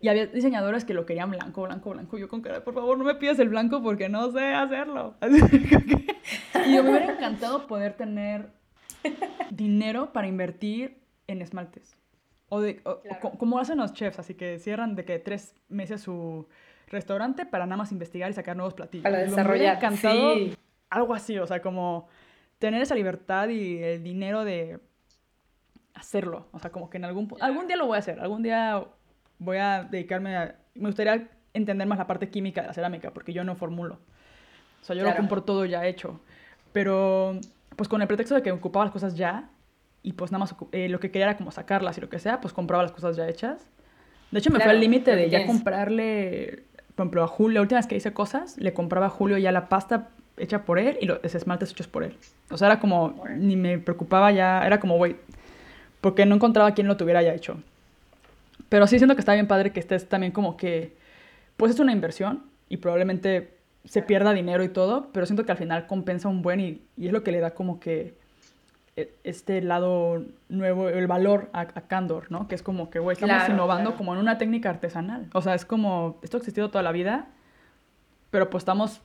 Y había diseñadores que lo querían blanco, blanco, blanco. Yo con cara, por favor, no me pidas el blanco porque no sé hacerlo. Y yo me hubiera encantado poder tener dinero para invertir en esmaltes. O, de, o- Claro. co- como hacen los chefs, así que cierran de que tres meses su restaurante para nada más investigar y sacar nuevos platillos. Para Yo me hubiera desarrollar. encantado Sí. algo así, o sea, como tener esa libertad y el dinero de hacerlo. O sea, como que en algún algún día lo voy a hacer, algún día voy a dedicarme a me gustaría entender más la parte química de la cerámica porque yo no formulo. O sea, yo lo compro todo ya hecho. Pero pues con el pretexto de que ocupaba las cosas ya y pues nada más eh, lo que quería era como sacarlas y lo que sea, pues compraba las cosas ya hechas. De hecho, me fue al límite de ya comprarle, por ejemplo, a Julio, la última vez que hice cosas, le compraba a Julio ya la pasta hecha por él y los esmaltes hechos por él. O sea, era como, ni me preocupaba ya, era como, güey, porque no encontraba quien lo tuviera ya hecho. Pero sí siento que está bien padre que estés también como que, pues es una inversión y probablemente se pierda dinero y todo, pero siento que al final compensa un buen y, y es lo que le da como que e- este lado nuevo, el valor a, a Candor, ¿no? Que es como que, güey, estamos Claro, innovando claro. como en una técnica artesanal. O sea, es como, esto ha existido toda la vida, pero pues estamos,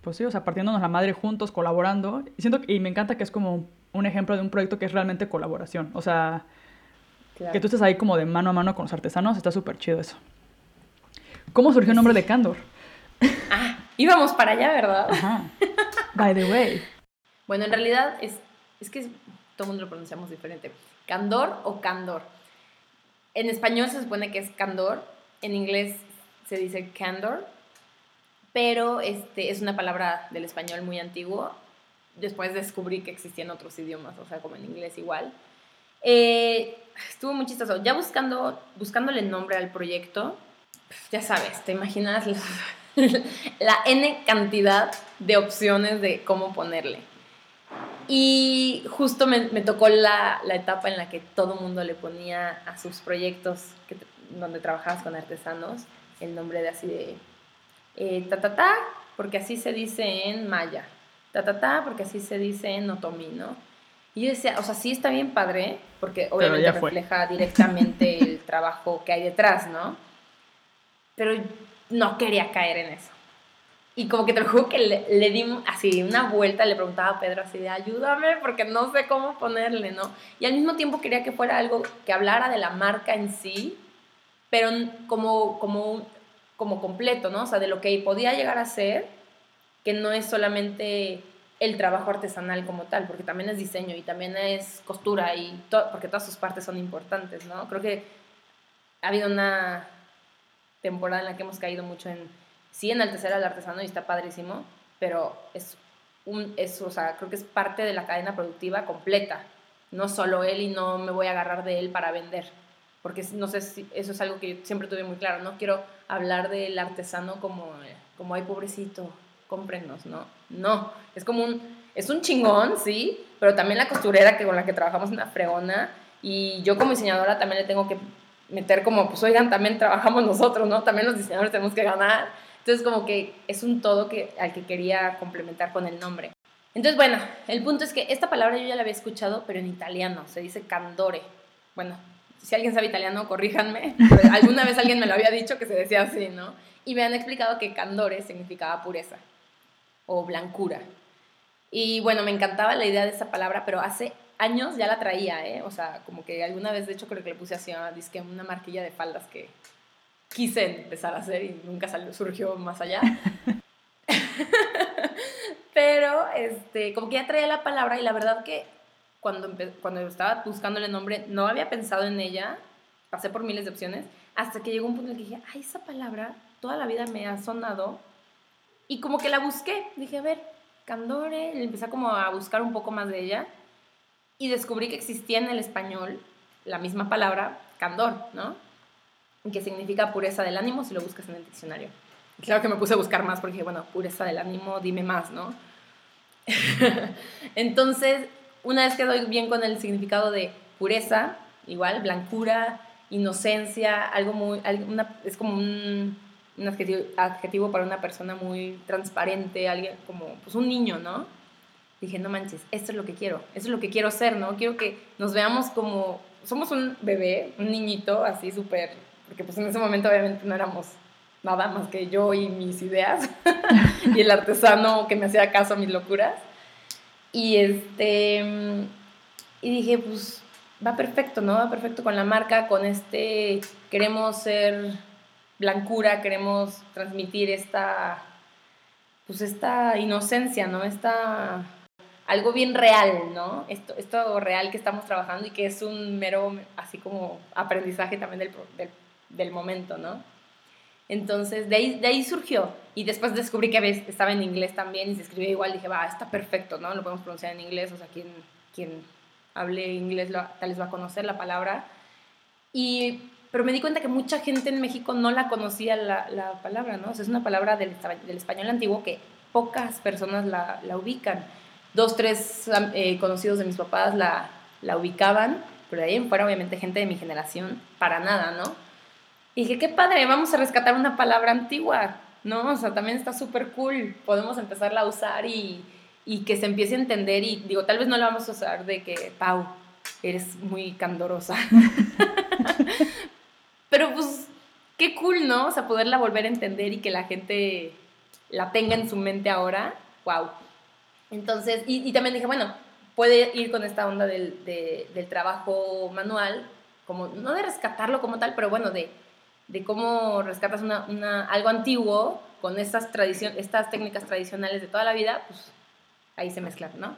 pues sí, o sea, partiéndonos la madre juntos, colaborando. Y siento que- y me encanta que es como un ejemplo de un proyecto que es realmente colaboración. O sea, Claro. que tú estés ahí como de mano a mano con los artesanos, está súper chido eso. ¿Cómo surgió el nombre de Candor? Ah, íbamos para allá, ¿verdad? Ajá. By the way. Bueno, en realidad es, es que todo el mundo lo pronunciamos diferente. ¿Candor o candor? En español se supone que es candor, en inglés se dice candor, pero este, es una palabra del español muy antiguo. Después descubrí que existían otros idiomas, o sea, como en inglés igual. Eh, estuvo muy chistoso. Ya buscando, buscándole nombre al proyecto, ya sabes, te imaginas la, N cantidad de opciones de cómo ponerle. Y justo me, tocó la, etapa en la que todo mundo le ponía a sus proyectos donde trabajabas con artesanos el nombre de así de eh, ta, porque así se dice en maya, ta ta ta, porque así se dice en otomí, ¿no? Y yo decía, o sea, sí está bien padre, porque obviamente refleja directamente el trabajo que hay detrás, ¿no? Pero no quería caer en eso. Y como que te lo juro que le, le di así una vuelta, le preguntaba a Pedro así de ayúdame porque no sé cómo ponerle, ¿no? Y al mismo tiempo quería que fuera algo que hablara de la marca en sí, pero como, como, como completo, ¿no? O sea, de lo que podía llegar a ser, que no es solamente el trabajo artesanal como tal, porque también es diseño y también es costura y porque todas sus partes son importantes, ¿no? Creo que ha habido una temporada en la que hemos caído mucho en sí enaltecer al artesano y está padrísimo, pero es un es, o sea, creo que es parte de la cadena productiva completa, no solo él y no me voy a agarrar de él para vender, porque no sé si eso es algo que siempre tuve muy claro, no quiero hablar del artesano como como ay pobrecito, cómprenos, no, no, es como un es un chingón, sí, pero también la costurera que con la que trabajamos es una fregona y yo como diseñadora también le tengo que meter como, pues oigan, también trabajamos nosotros, ¿no? También los diseñadores tenemos que ganar. Entonces como que es un todo que, al que quería complementar con el nombre. Entonces, bueno, el punto es que esta palabra yo ya la había escuchado, pero en italiano, se dice candore. Bueno, si alguien sabe italiano, corríjanme, alguna vez alguien me lo había dicho que se decía así, ¿no? Y me han explicado que candore significaba pureza o blancura. Y bueno, me encantaba la idea de esa palabra, pero hace años ya la traía, ¿eh? O sea, como que alguna vez, de hecho, creo que le puse así a disque una marquilla de faldas que quise empezar a hacer y nunca salió, surgió más allá. Pero, este, como que ya traía la palabra y la verdad que cuando, cuando estaba buscándole nombre, no había pensado en ella, pasé por miles de opciones, hasta que llegó un punto en el que dije, ay, esa palabra toda la vida me ha sonado. Y como que la busqué, dije, a ver, Candore, y empecé como a buscar un poco más de ella y descubrí que existía en el español la misma palabra, candor, ¿no? Que significa pureza del ánimo si lo buscas en el diccionario. Claro que me puse a buscar más porque, bueno, pureza del ánimo, dime más, ¿no? Entonces, una vez que doy bien con el significado de pureza, igual, blancura, inocencia, algo muy, es como un, adjetivo, para una persona muy transparente, alguien como pues un niño, ¿no? Dije, no manches, esto es lo que quiero, esto es lo que quiero ser, ¿no? Quiero que nos veamos como, somos un bebé, un niñito así súper, porque pues en ese momento obviamente no éramos nada más que yo y mis ideas y el artesano que me hacía caso a mis locuras. Y este y dije, pues va perfecto, ¿no? Va perfecto con la marca, con este queremos ser blancura, queremos transmitir esta pues esta inocencia, ¿no? Esta algo bien real, ¿no? Esto, esto real que estamos trabajando y que es un mero, así como aprendizaje también del, del, del momento, ¿no? Entonces, de ahí, de ahí surgió. Y después descubrí que estaba en inglés también y se escribía igual. Dije, va, está perfecto, ¿no? Lo podemos pronunciar en inglés. O sea, quien, quien hable inglés tal vez va a conocer la palabra. Y, pero me di cuenta que mucha gente en México no la conocía la, la palabra, ¿no? O sea, es una palabra del, del español antiguo que pocas personas la, la ubican. Dos, tres eh, conocidos de mis papás la, la ubicaban, pero de ahí en fuera, obviamente, gente de mi generación, para nada, ¿no? Y dije, qué padre, vamos a rescatar una palabra antigua, ¿no? O sea, también está súper cool, podemos empezarla a usar y, y, que se empiece a entender y digo, tal vez no la vamos a usar de que, Pau, eres muy candorosa. Pero pues, qué cool, ¿no? O sea, poderla volver a entender y que la gente la tenga en su mente ahora, wow. Entonces, y, y también dije, bueno, puede ir con esta onda del, del trabajo manual, como, no de rescatarlo como tal, pero bueno, de de cómo rescatas una, una, algo antiguo con estas, estas técnicas tradicionales de toda la vida, pues ahí se mezclan, ¿no?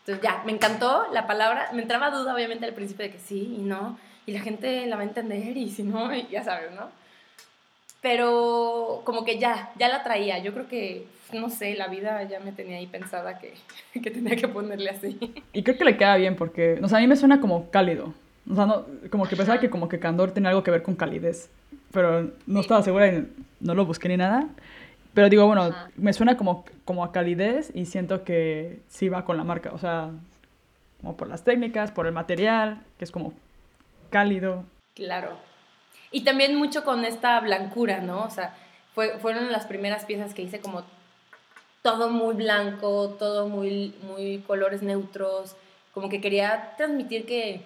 Entonces ya, me encantó la palabra, me entraba duda obviamente al principio de que sí y no, y la gente la va a entender y si no, ya sabes, ¿no? Pero como que ya, ya la traía, yo creo que, no sé, la vida ya me tenía ahí pensada que, que tenía que ponerle así. Y creo que le queda bien porque, o sea, a mí me suena como cálido, o sea, no, como que pensaba que como que candor tenía algo que ver con calidez pero no estaba segura y no lo busqué ni nada. Pero digo, bueno, me suena como, como a calidez y siento que sí va con la marca, o sea, como por las técnicas, por el material, que es como cálido. Claro. Y también mucho con esta blancura, ¿no? O sea, fue, fueron las primeras piezas que hice como todo muy blanco, todo muy, muy colores neutros, como que quería transmitir que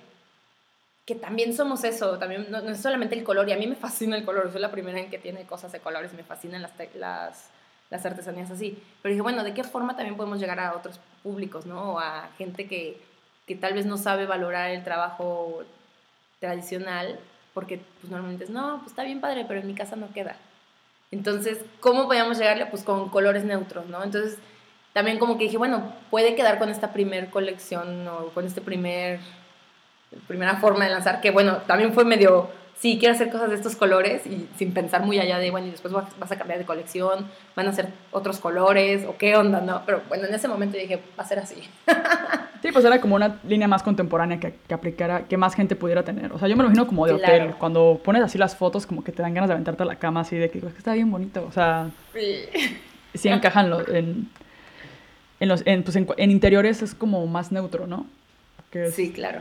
que también somos eso, también no, es solamente el color, y a mí me fascina el color, soy la primera en que tiene cosas de colores, me fascinan las, las, las artesanías así. Pero dije, bueno, ¿de qué forma también podemos llegar a otros públicos, ¿no? O a gente que, que tal vez no sabe valorar el trabajo tradicional, porque pues normalmente es, no, pues está bien padre, pero en mi casa no queda. Entonces, ¿cómo podíamos llegarle? Pues con colores neutros, ¿no? Entonces, también como que dije, bueno, puede quedar con esta primer colección o con este primer primera forma de lanzar, que bueno, también fue medio, sí, quiero hacer cosas de estos colores y sin pensar muy allá de, bueno, y después vas a cambiar de colección, van a ser otros colores o qué onda, ¿no? Pero bueno, en ese momento dije, va a ser así. Sí, pues era como una línea más contemporánea que, que aplicara, que más gente pudiera tener. O sea, yo me lo imagino como de hotel, cuando pones así las fotos, como que te dan ganas de aventarte a la cama así, de que, es que está bien bonito, o sea, sí, sí encajan en, en, los, en, pues en, interiores es como más neutro, ¿no? sí, claro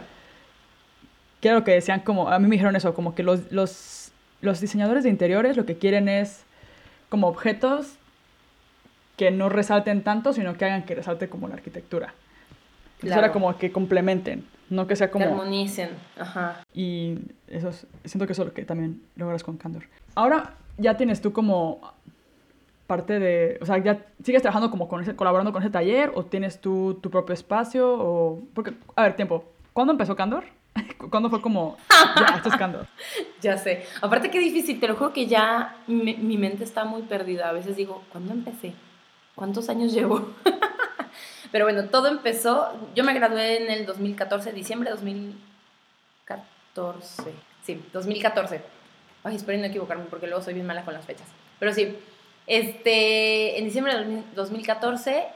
quiero que decían como, a mí me dijeron eso, como que los, los, los diseñadores de interiores lo que quieren es como objetos que no resalten tanto, sino que hagan que resalte como la arquitectura. Claro. Eso era como que complementen, no que sea como... Que armonicen, ajá. Y eso siento que eso es lo que también logras con Candor. Ahora ya tienes tú como parte de, o sea, ya sigues trabajando como con ese, colaborando con ese taller o tienes tú tu propio espacio o, porque, a ver, tiempo, ¿cuándo empezó Candor? ¿Cuándo fue como, ya, ya sé. Aparte que difícil, te lo juro que ya mi, mi, mente está muy perdida. A veces digo, ¿cuándo empecé? ¿Cuántos años llevo? Pero bueno, todo empezó, yo me gradué en el 2014, diciembre de 2014. Sí, 2014. Ay, espero no equivocarme porque luego soy bien mala con las fechas. Pero sí, este, en diciembre de 2014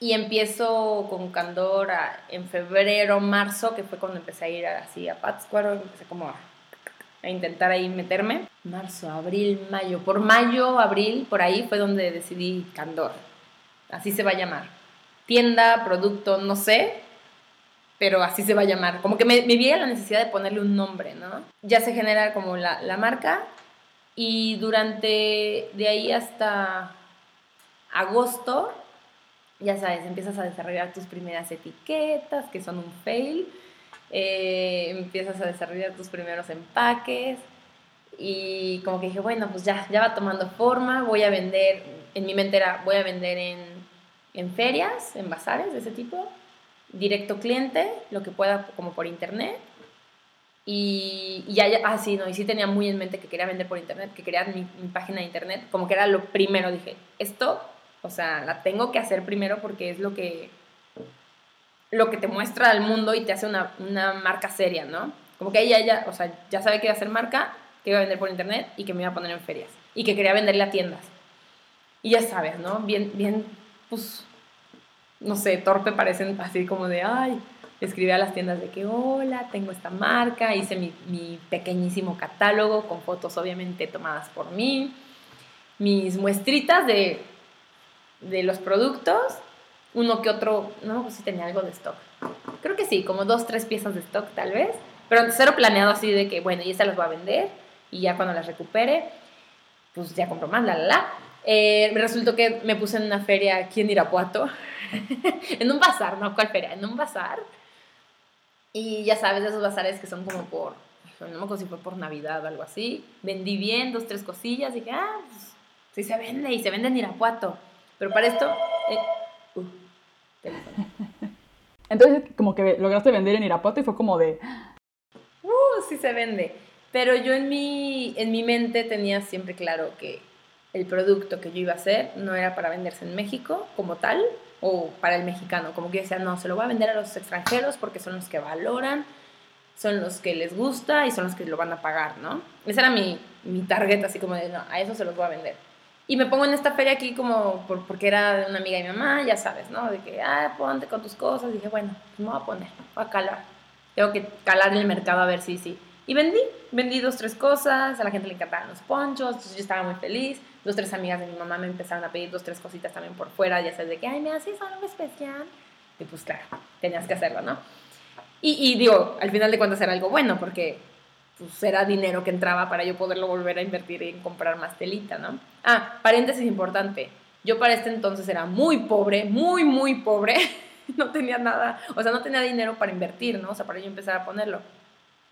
y empiezo con Candor en febrero, marzo, que fue cuando empecé a ir así a Pátzcuaro, empecé como a a intentar ahí meterme. Marzo, abril, mayo. Por mayo, abril, por ahí fue donde decidí Candor. Así se va a llamar. Tienda, producto, no sé, pero así se va a llamar. Como que me, me vi la necesidad de ponerle un nombre, ¿no? Ya se genera como la, la marca y durante de ahí hasta agosto, ya sabes, empiezas a desarrollar tus primeras etiquetas, que son un fail eh, empiezas a desarrollar tus primeros empaques y como que dije, bueno, pues ya, ya va tomando forma, voy a vender, en mi mente era, voy a vender en, en ferias, en bazares de ese tipo, directo cliente, lo que pueda como por internet. Y, ya, ya, ah, sí, no, y sí tenía muy en mente que quería vender por internet, que quería mi, mi página de internet, como que era lo primero, dije, esto, o sea, la tengo que hacer primero porque es lo que lo que te muestra al mundo y te hace una, una marca seria, ¿no? Como que ella ya, o sea, ya sabe que iba a hacer marca, que iba a vender por internet y que me iba a poner en ferias y que quería venderle a tiendas. Y ya sabes, ¿no? Bien, bien, pues, no sé, torpe parecen así como de, ay, escribí a las tiendas de que, hola, tengo esta marca, hice mi, mi pequeñísimo catálogo con fotos obviamente tomadas por mí, mis muestritas de, de los productos uno que otro, no pues si tenía algo de stock. Creo que sí, como dos, tres piezas de stock tal vez, pero cero planeado así de que, bueno, y estas las voy a vender y ya cuando las recupere, pues ya compro más, la, la, la. Eh, resultó que me puse en una feria aquí en Irapuato, en un bazar, ¿no? ¿Cuál feria? En un bazar. Y ya sabes, de esos bazares que son como por, no me acuerdo si fue por Navidad o algo así. Vendí bien, dos, tres cosillas, y dije, ah, pues sí se vende, y se vende en Irapuato. Pero para esto, eh, Entonces, como que lograste vender en Irapuato y fue como de... ¡Uh! Sí se vende. Pero yo en mi, en mi mente tenía siempre claro que el producto que yo iba a hacer no era para venderse en México como tal o para el mexicano. Como que yo decía, no, se lo voy a vender a los extranjeros porque son los que valoran, son los que les gusta y son los que lo van a pagar, ¿no? Esa era mi, mi target, así como de, no, a eso se los voy a vender. Y me pongo en esta feria aquí como porque era de una amiga de mi mamá, ya sabes, ¿no? De que, ah, ponte con tus cosas. dije, bueno, pues me voy a poner, voy a calar. Tengo que calar en el mercado a ver si, sí. Y vendí, vendí dos, tres cosas, a la gente le encantaban los ponchos, entonces yo estaba muy feliz. Dos, tres amigas de mi mamá me empezaron a pedir dos, tres cositas también por fuera, ya sabes, de que, ay, me haces algo especial. Y pues claro, tenías que hacerlo, ¿no? Y, y digo, al final de cuentas era algo bueno, porque pues era dinero que entraba para yo poderlo volver a invertir en comprar más telita, ¿no? Ah, paréntesis importante. Yo para este entonces era muy pobre, muy, muy pobre. no tenía nada, o sea, no tenía dinero para invertir, ¿no? O sea, para yo empezar a ponerlo.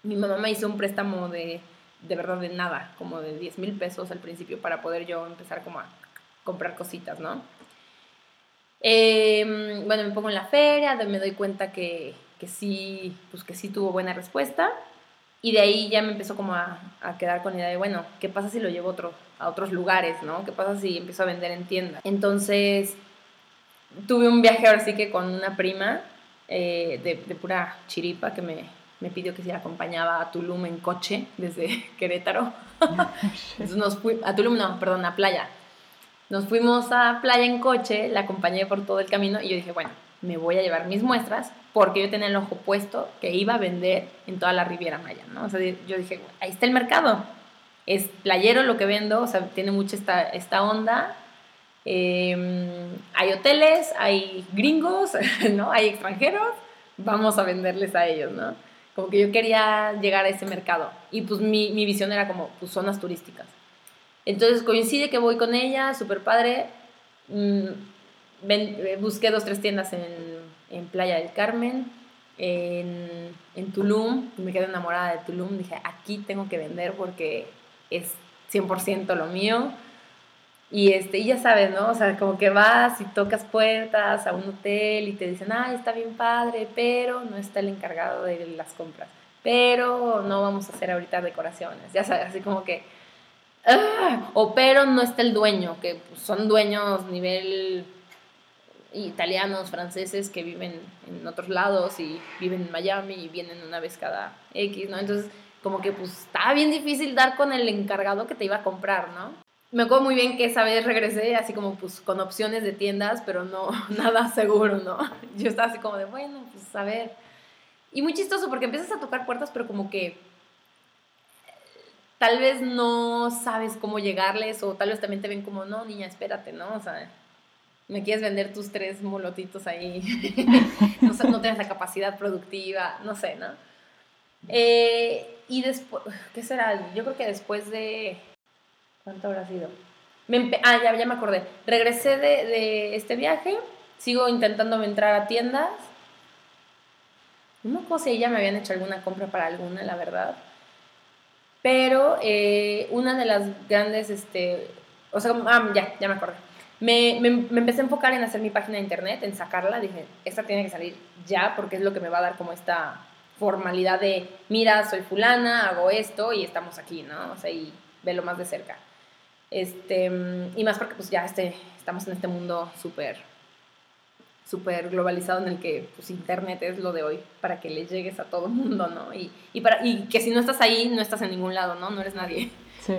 Mi mamá me hizo un préstamo de, de verdad, de nada, como de 10 mil pesos al principio para poder yo empezar como a comprar cositas, ¿no? Em, bueno, me pongo en la feria, me doy cuenta que, que sí, pues que sí tuvo buena respuesta y de ahí ya me empezó como a, a, quedar con la idea de, bueno, ¿qué pasa si lo llevo otro, a otros lugares, no? ¿Qué pasa si empiezo a vender en tienda? Entonces, tuve un viaje ahora sí que con una prima eh, de, pura chiripa que me, me, pidió que si la acompañaba a Tulum en coche desde Querétaro. Entonces nos fui, a Tulum no, perdón, a playa. Nos fuimos a playa en coche, la acompañé por todo el camino y yo dije, bueno, me voy a llevar mis muestras porque yo tenía el ojo puesto que iba a vender en toda la Riviera Maya, ¿no? O sea, yo dije, ahí está el mercado, es playero lo que vendo, o sea, tiene mucha esta, esta onda. Em, hay hoteles, hay gringos, ¿no? Hay extranjeros, vamos a venderles a ellos, ¿no? Como que yo quería llegar a ese mercado y pues mi, mi visión era como, pues zonas turísticas. Entonces coincide que voy con ella, súper padre. Mm, eh, busqué dos, tres tiendas en, en Playa del Carmen, en, en, Tulum, me quedé enamorada de Tulum, dije, aquí tengo que vender porque es 100% lo mío. Y, este, y ya sabes, ¿no? O sea, como que vas y tocas puertas a un hotel y te dicen, ay, está bien padre, pero no está el encargado de las compras. Pero no vamos a hacer ahorita decoraciones. Ya sabes, así como que... ¡ah! O pero no está el dueño, que son dueños nivel italianos, franceses que viven en otros lados y viven en Miami y vienen una vez cada X, ¿no? Entonces, como que pues estaba bien difícil dar con el encargado que te iba a comprar, ¿no? Me acuerdo muy bien que esa vez regresé así como pues con opciones de tiendas, pero no, nada seguro, ¿no? Yo estaba así como de, bueno, pues a ver. Y muy chistoso porque empiezas a tocar puertas, pero como que tal vez no sabes cómo llegarles o tal vez también te ven como, no, niña, espérate, ¿no? O sea, me quieres vender tus tres molotitos ahí, no, sé, no tienes la capacidad productiva, no sé, ¿no? Eh, y después, ¿qué será? Yo creo que después de, ¿cuánto habrá sido? ah, ya, ya me acordé. Regresé de, de este viaje, sigo intentando entrar a tiendas. No acuerdo si ella me habían hecho alguna compra para alguna, la verdad. Pero eh, una de las grandes, este, o sea, ah, ya, ya me acordé. Me, me, me, empecé a enfocar en hacer mi página de internet, en sacarla. Dije, esta tiene que salir ya porque es lo que me va a dar como esta formalidad de, mira, soy fulana, hago esto y estamos aquí, ¿no? O sea, y velo más de cerca. Este, y más porque pues ya este, estamos en este mundo súper súper globalizado en el que pues internet es lo de hoy para que le llegues a todo el mundo, ¿no? Y, y, para, y que si no estás ahí, no estás en ningún lado, ¿no? No eres nadie. Sí.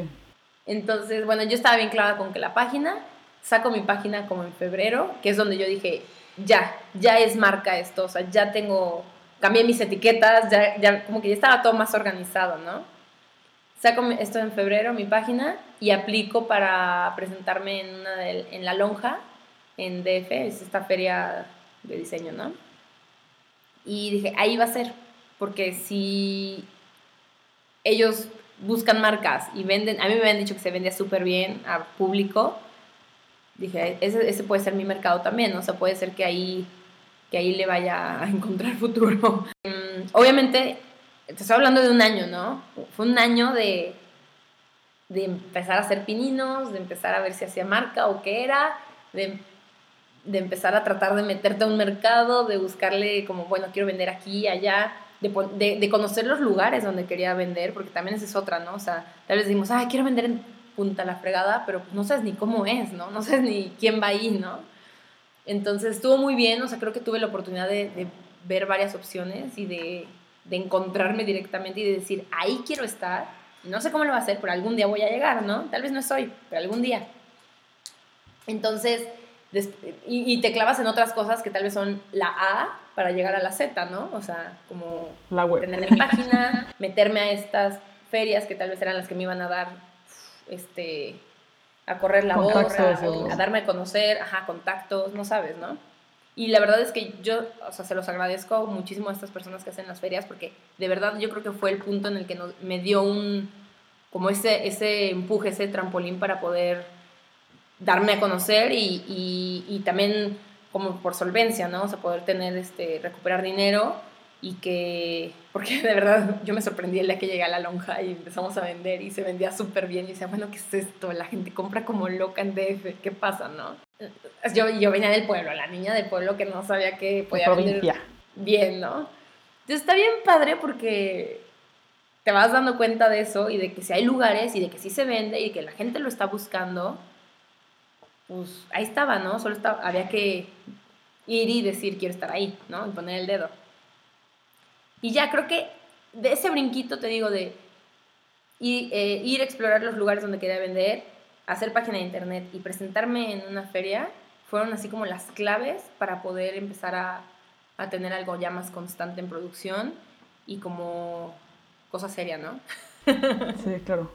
Entonces, bueno, yo estaba bien clara con que la página, saco mi página como en febrero, que es donde yo dije, ya, ya es marca esto, o sea, ya tengo, cambié mis etiquetas, ya, ya como que ya estaba todo más organizado, ¿no? Saco esto en febrero, mi página, y aplico para presentarme en, una en la lonja, en DF, es esta feria de diseño, ¿no? Y dije, ahí va a ser, porque si ellos buscan marcas y venden, a mí me habían dicho que se vendía súper bien a público, dije, ese, ese, puede ser mi mercado también, o sea, puede ser que ahí, que ahí le vaya a encontrar futuro. Mm, obviamente, te estoy hablando de un año, ¿no? Fue un año de, de empezar a hacer pininos, de empezar a ver si hacía marca o qué era, de de empezar a tratar de meterte a un mercado, de buscarle como, bueno, quiero vender aquí, allá, de, de, conocer los lugares donde quería vender, porque también esa es otra, ¿no? O sea, tal vez decimos, ay, quiero vender en Punta La Fregada, pero no sabes ni cómo es, ¿no? No sabes ni quién va ahí, ¿no? Entonces estuvo muy bien, o sea, creo que tuve la oportunidad de, de ver varias opciones y de, de, encontrarme directamente y de decir, ahí quiero estar. No sé cómo lo va a hacer, pero algún día voy a llegar, ¿no? Tal vez no soy, pero algún día. Entonces, y, te clavas en otras cosas que tal vez son la A para llegar a la Z, ¿no? O sea, como la web. tener mi página, meterme a estas ferias que tal vez eran las que me iban a dar, este, a correr la voz, a, darme a conocer, ajá, contactos, no sabes, ¿no? Y la verdad es que yo, o sea, se los agradezco muchísimo a estas personas que hacen las ferias porque de verdad yo creo que fue el punto en el que me dio un, como ese, ese empuje, ese trampolín para poder darme a conocer y, y, también como por solvencia, ¿no? O sea, poder tener, este, recuperar dinero y que, porque de verdad yo me sorprendí el día que llegué a la lonja y empezamos a vender y se vendía súper bien y decía, bueno, ¿qué es esto? La gente compra como loca en DF, ¿qué pasa, no? Yo, yo venía del pueblo, la niña del pueblo que no sabía que podía vender bien, ¿no? Entonces está bien padre porque te vas dando cuenta de eso y de que si hay lugares y de que sí se vende y que la gente lo está buscando pues ahí estaba, ¿no? Solo estaba, había que ir y decir quiero estar ahí, ¿no? Y poner el dedo. Y ya creo que de ese brinquito, te digo, de ir, eh, ir a explorar los lugares donde quería vender, hacer página de internet y presentarme en una feria, fueron así como las claves para poder empezar a, a tener algo ya más constante en producción y como cosa seria, ¿no? sí, claro.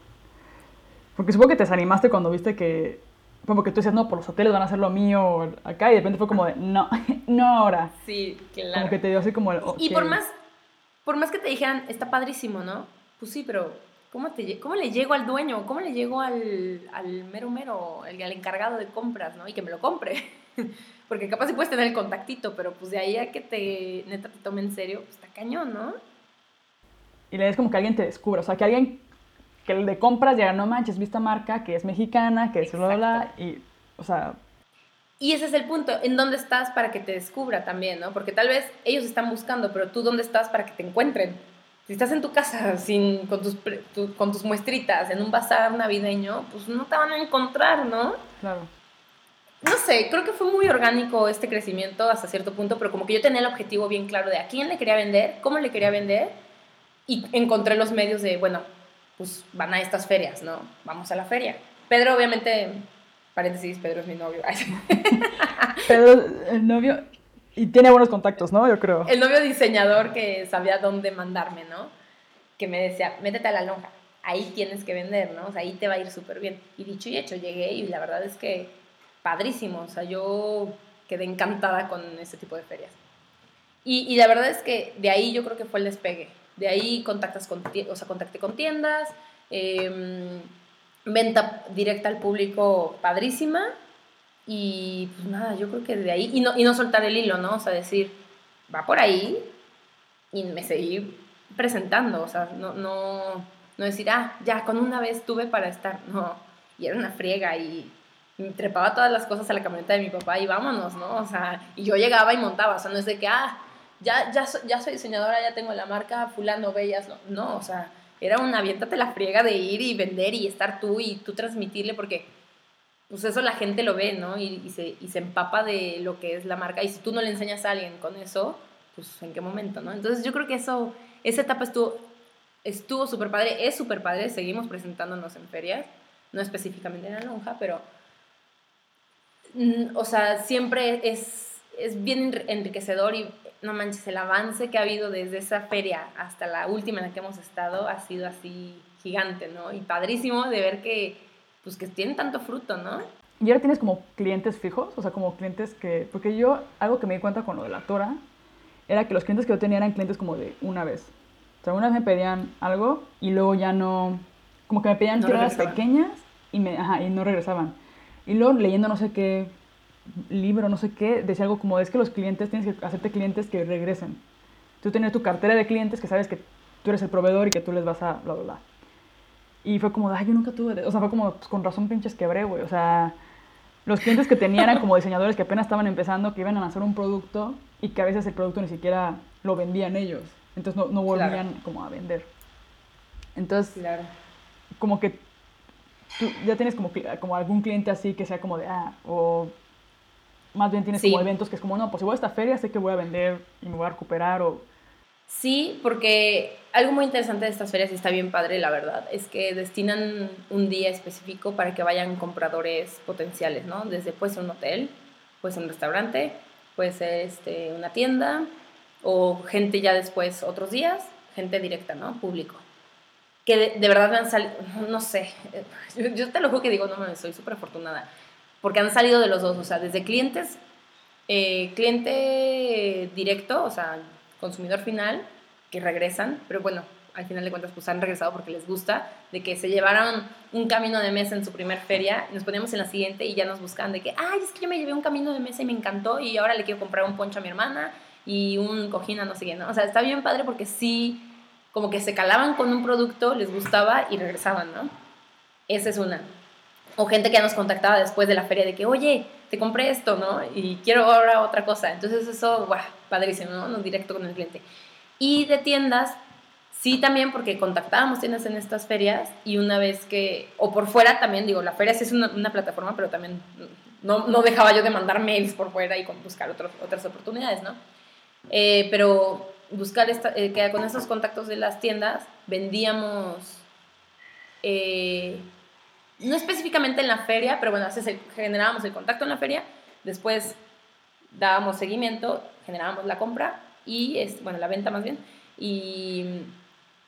Porque supongo que te desanimaste cuando viste que como que tú decías, no, por los hoteles van a hacer lo mío acá, y de repente fue como de, no, no ahora. Sí, claro. Como que te dio así como el, Y por más, por más que te dijeran, está padrísimo, ¿no? Pues sí, pero ¿cómo, te, cómo le llego al dueño? ¿Cómo le llego al, al mero mero, al, al encargado de compras, ¿no? Y que me lo compre. Porque capaz sí puedes tener el contactito, pero pues de ahí a que te, neta, te tome en serio, pues está cañón, ¿no? Y le es como que alguien te descubra, o sea, que alguien que el de compras ya no manches, vista marca, que es mexicana, que es bla, bla, y, o sea... Y ese es el punto, en dónde estás para que te descubra también, ¿no? Porque tal vez ellos están buscando, pero tú dónde estás para que te encuentren. Si estás en tu casa sin, con, tus, con tus muestritas en un bazar navideño, pues no te van a encontrar, ¿no? Claro. No sé, creo que fue muy orgánico este crecimiento hasta cierto punto, pero como que yo tenía el objetivo bien claro de a quién le quería vender, cómo le quería vender, y encontré los medios de, bueno, pues van a estas ferias, ¿no? Vamos a la feria. Pedro, obviamente, paréntesis, Pedro es mi novio. Pedro, el novio, y tiene buenos contactos, ¿no? Yo creo. El novio diseñador que sabía dónde mandarme, ¿no? Que me decía, métete a la lonja. ahí tienes que vender, ¿no? O sea, ahí te va a ir súper bien. Y dicho y hecho, llegué y la verdad es que padrísimo, o sea, yo quedé encantada con ese tipo de ferias. Y, y la verdad es que de ahí yo creo que fue el despegue. De ahí contactas con, o sea, contacté con tiendas, em, venta directa al público padrísima. Y pues nada, yo creo que de ahí, y no, y no soltar el hilo, ¿no? O sea, decir, va por ahí, y me seguí presentando, o sea, no, no, no decir, ah, ya, con una vez tuve para estar, no, y era una friega y trepaba todas las cosas a la camioneta de mi papá y vámonos, ¿no? O sea, y yo llegaba y montaba, o sea, no es de que, ah, ya, ya, ya soy diseñadora, ya tengo la marca, fulano, bellas, no, no, o sea, era una aviéntate la friega de ir y vender y estar tú y tú transmitirle porque pues eso la gente lo ve, ¿no? Y, y, se, y se empapa de lo que es la marca y si tú no le enseñas a alguien con eso, pues en qué momento, ¿no? Entonces yo creo que eso, esa etapa estuvo estuvo súper padre, es súper padre, seguimos presentándonos en ferias, no específicamente en la lonja, pero, mm, o sea, siempre es, es bien enriquecedor y no manches, el avance que ha habido desde esa feria hasta la última en la que hemos estado ha sido así gigante, ¿no? Y padrísimo de ver que, pues, que tienen tanto fruto, ¿no? ¿Y ahora tienes como clientes fijos? O sea, como clientes que... Porque yo, algo que me di cuenta con lo de la Tora, era que los clientes que yo tenía eran clientes como de una vez. O sea, una vez me pedían algo y luego ya no, como que me pedían no pequeñas y, me, ajá, y no regresaban. Y luego leyendo no sé qué libro, no sé qué, decía algo como, es que los clientes, tienes que hacerte clientes que regresen. Tú tienes tu cartera de clientes que sabes que tú eres el proveedor y que tú les vas a bla, bla, bla. Y fue como, ay, yo nunca tuve, o sea, fue como, pues, con razón pinches quebré, güey. O sea, los clientes que tenían eran como diseñadores que apenas estaban empezando, que iban a lanzar un producto y que a veces el producto ni siquiera lo vendían ellos. Entonces no, no volvían como a vender. Entonces, como que tú ya tienes como, como algún cliente así que sea como de, ah, o más bien tienes como eventos que es como, no, pues si voy a esta feria sé que voy a vender y me voy a recuperar o... Sí, porque algo muy interesante de estas ferias, y está bien padre, la verdad, es que destinan un día específico para que vayan compradores potenciales, ¿no? Desde puede ser un hotel, puede ser un restaurante, puede ser este, una tienda, o gente ya después otros días, gente directa, ¿no? Público. Que de, verdad me han salido, no sé, yo, te lo juro que digo, no mames, soy súper afortunada, porque han salido de los dos, o sea, desde clientes, eh, cliente directo, o sea, consumidor final, que regresan, pero bueno, al final de cuentas pues han regresado porque les gusta, de que se llevaron un camino de mesa en su primer feria, nos poníamos en la siguiente y ya nos buscan de que, ay, es que yo me llevé un camino de mesa y me encantó y ahora le quiero comprar un poncho a mi hermana y un cojín no sé qué, ¿no? O sea, está bien padre porque sí, como que se calaban con un producto, les gustaba y regresaban, ¿no? Esa es una. O gente que nos contactaba después de la feria de que, oye, te compré esto, ¿no? Y quiero ahora otra cosa. Entonces eso, guau, padrísimo, ¿no? Directo con el cliente. Y de tiendas, sí también porque contactábamos tiendas en estas ferias y una vez que, o por fuera también, digo, la feria es una, plataforma, pero también no, no, dejaba yo de mandar mails por fuera y buscar otras oportunidades, ¿no? Eh, pero buscar esta, eh, que con esos contactos de las tiendas vendíamos, eh, no específicamente en la feria, pero bueno, generábamos el contacto en la feria, después dábamos seguimiento, generábamos la compra y, es, bueno, la venta más bien, y,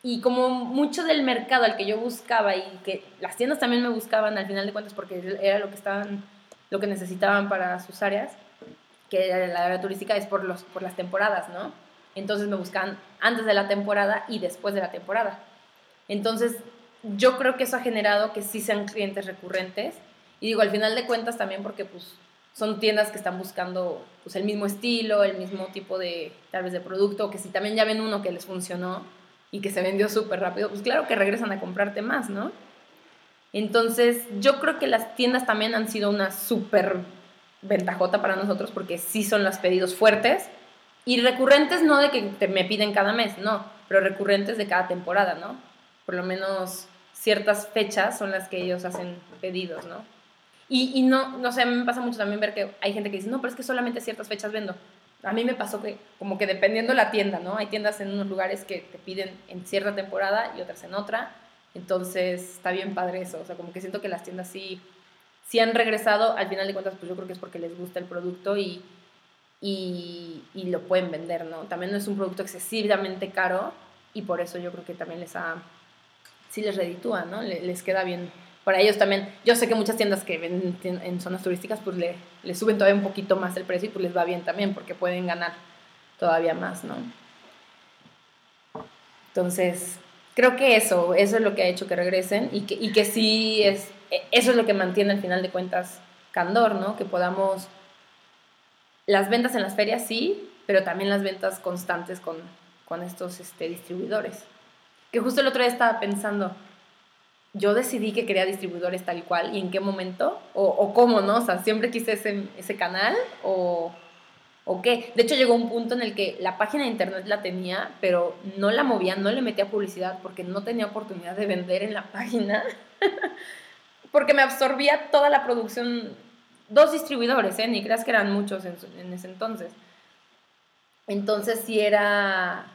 y como mucho del mercado al que yo buscaba y que las tiendas también me buscaban al final de cuentas porque era lo que estaban, lo que necesitaban para sus áreas, que la área turística es por, los, por las temporadas, ¿no? Entonces me buscan antes de la temporada y después de la temporada. Entonces, yo creo que eso ha generado que sí sean clientes recurrentes. Y digo, al final de cuentas también porque pues son tiendas que están buscando pues el mismo estilo, el mismo tipo de, tal vez de producto, que si también ya ven uno que les funcionó y que se vendió súper rápido, pues claro que regresan a comprarte más, ¿no? Entonces, yo creo que las tiendas también han sido una súper ventajota para nosotros porque sí son los pedidos fuertes y recurrentes no de que te me piden cada mes, no, pero recurrentes de cada temporada, ¿no? Por lo menos ciertas fechas son las que ellos hacen pedidos, ¿no? Y, y no, no sé, me pasa mucho también ver que hay gente que dice, no, pero es que solamente ciertas fechas vendo. A mí me pasó que, como que dependiendo la tienda, ¿no? Hay tiendas en unos lugares que te piden en cierta temporada y otras en otra. Entonces, está bien padre eso. O sea, como que siento que las tiendas sí si han regresado, al final de cuentas, pues yo creo que es porque les gusta el producto y, y, y, lo pueden vender, ¿no? También no es un producto excesivamente caro y por eso yo creo que también les ha, sí les reditúa, ¿no? Les, queda bien. Para ellos también, yo sé que muchas tiendas que venden en zonas turísticas, pues le, le suben todavía un poquito más el precio y pues les va bien también, porque pueden ganar todavía más, ¿no? Entonces, creo que eso, eso es lo que ha hecho que regresen y que, y que sí es, eso es lo que mantiene al final de cuentas Candor, ¿no? Que podamos, las ventas en las ferias sí, pero también las ventas constantes con, con estos este, distribuidores. Que justo el otro día estaba pensando, yo decidí que quería distribuidores tal cual y en qué momento o, cómo, ¿no? O sea, siempre quise ese, ese canal o, o qué. De hecho, llegó un punto en el que la página de internet la tenía, pero no la movía, no le metía publicidad porque no tenía oportunidad de vender en la página. porque me absorbía toda la producción. Dos distribuidores, ¿eh? Ni creas que eran muchos en, en ese entonces. Entonces, sí era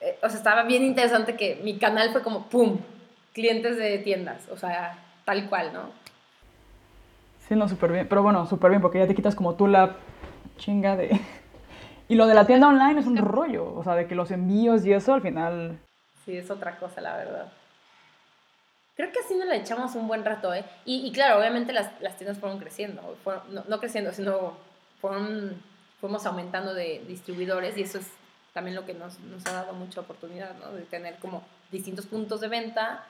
eh, o sea, estaba bien interesante que mi canal fue como, ¡pum!, clientes de tiendas, o sea, tal cual, ¿no? Sí, no, súper bien, pero bueno, súper bien, porque ya te quitas como tú la chinga de... Y lo de la tienda online es un rollo, o sea, de que los envíos y eso al final... Sí, es otra cosa, la verdad. Creo que así nos la echamos un buen rato, ¿eh? Y, y claro, obviamente las, las, tiendas fueron creciendo, no, no, creciendo, sino fueron, fuimos aumentando de distribuidores y eso es también lo que nos, nos ha dado mucha oportunidad, ¿no? De tener como distintos puntos de venta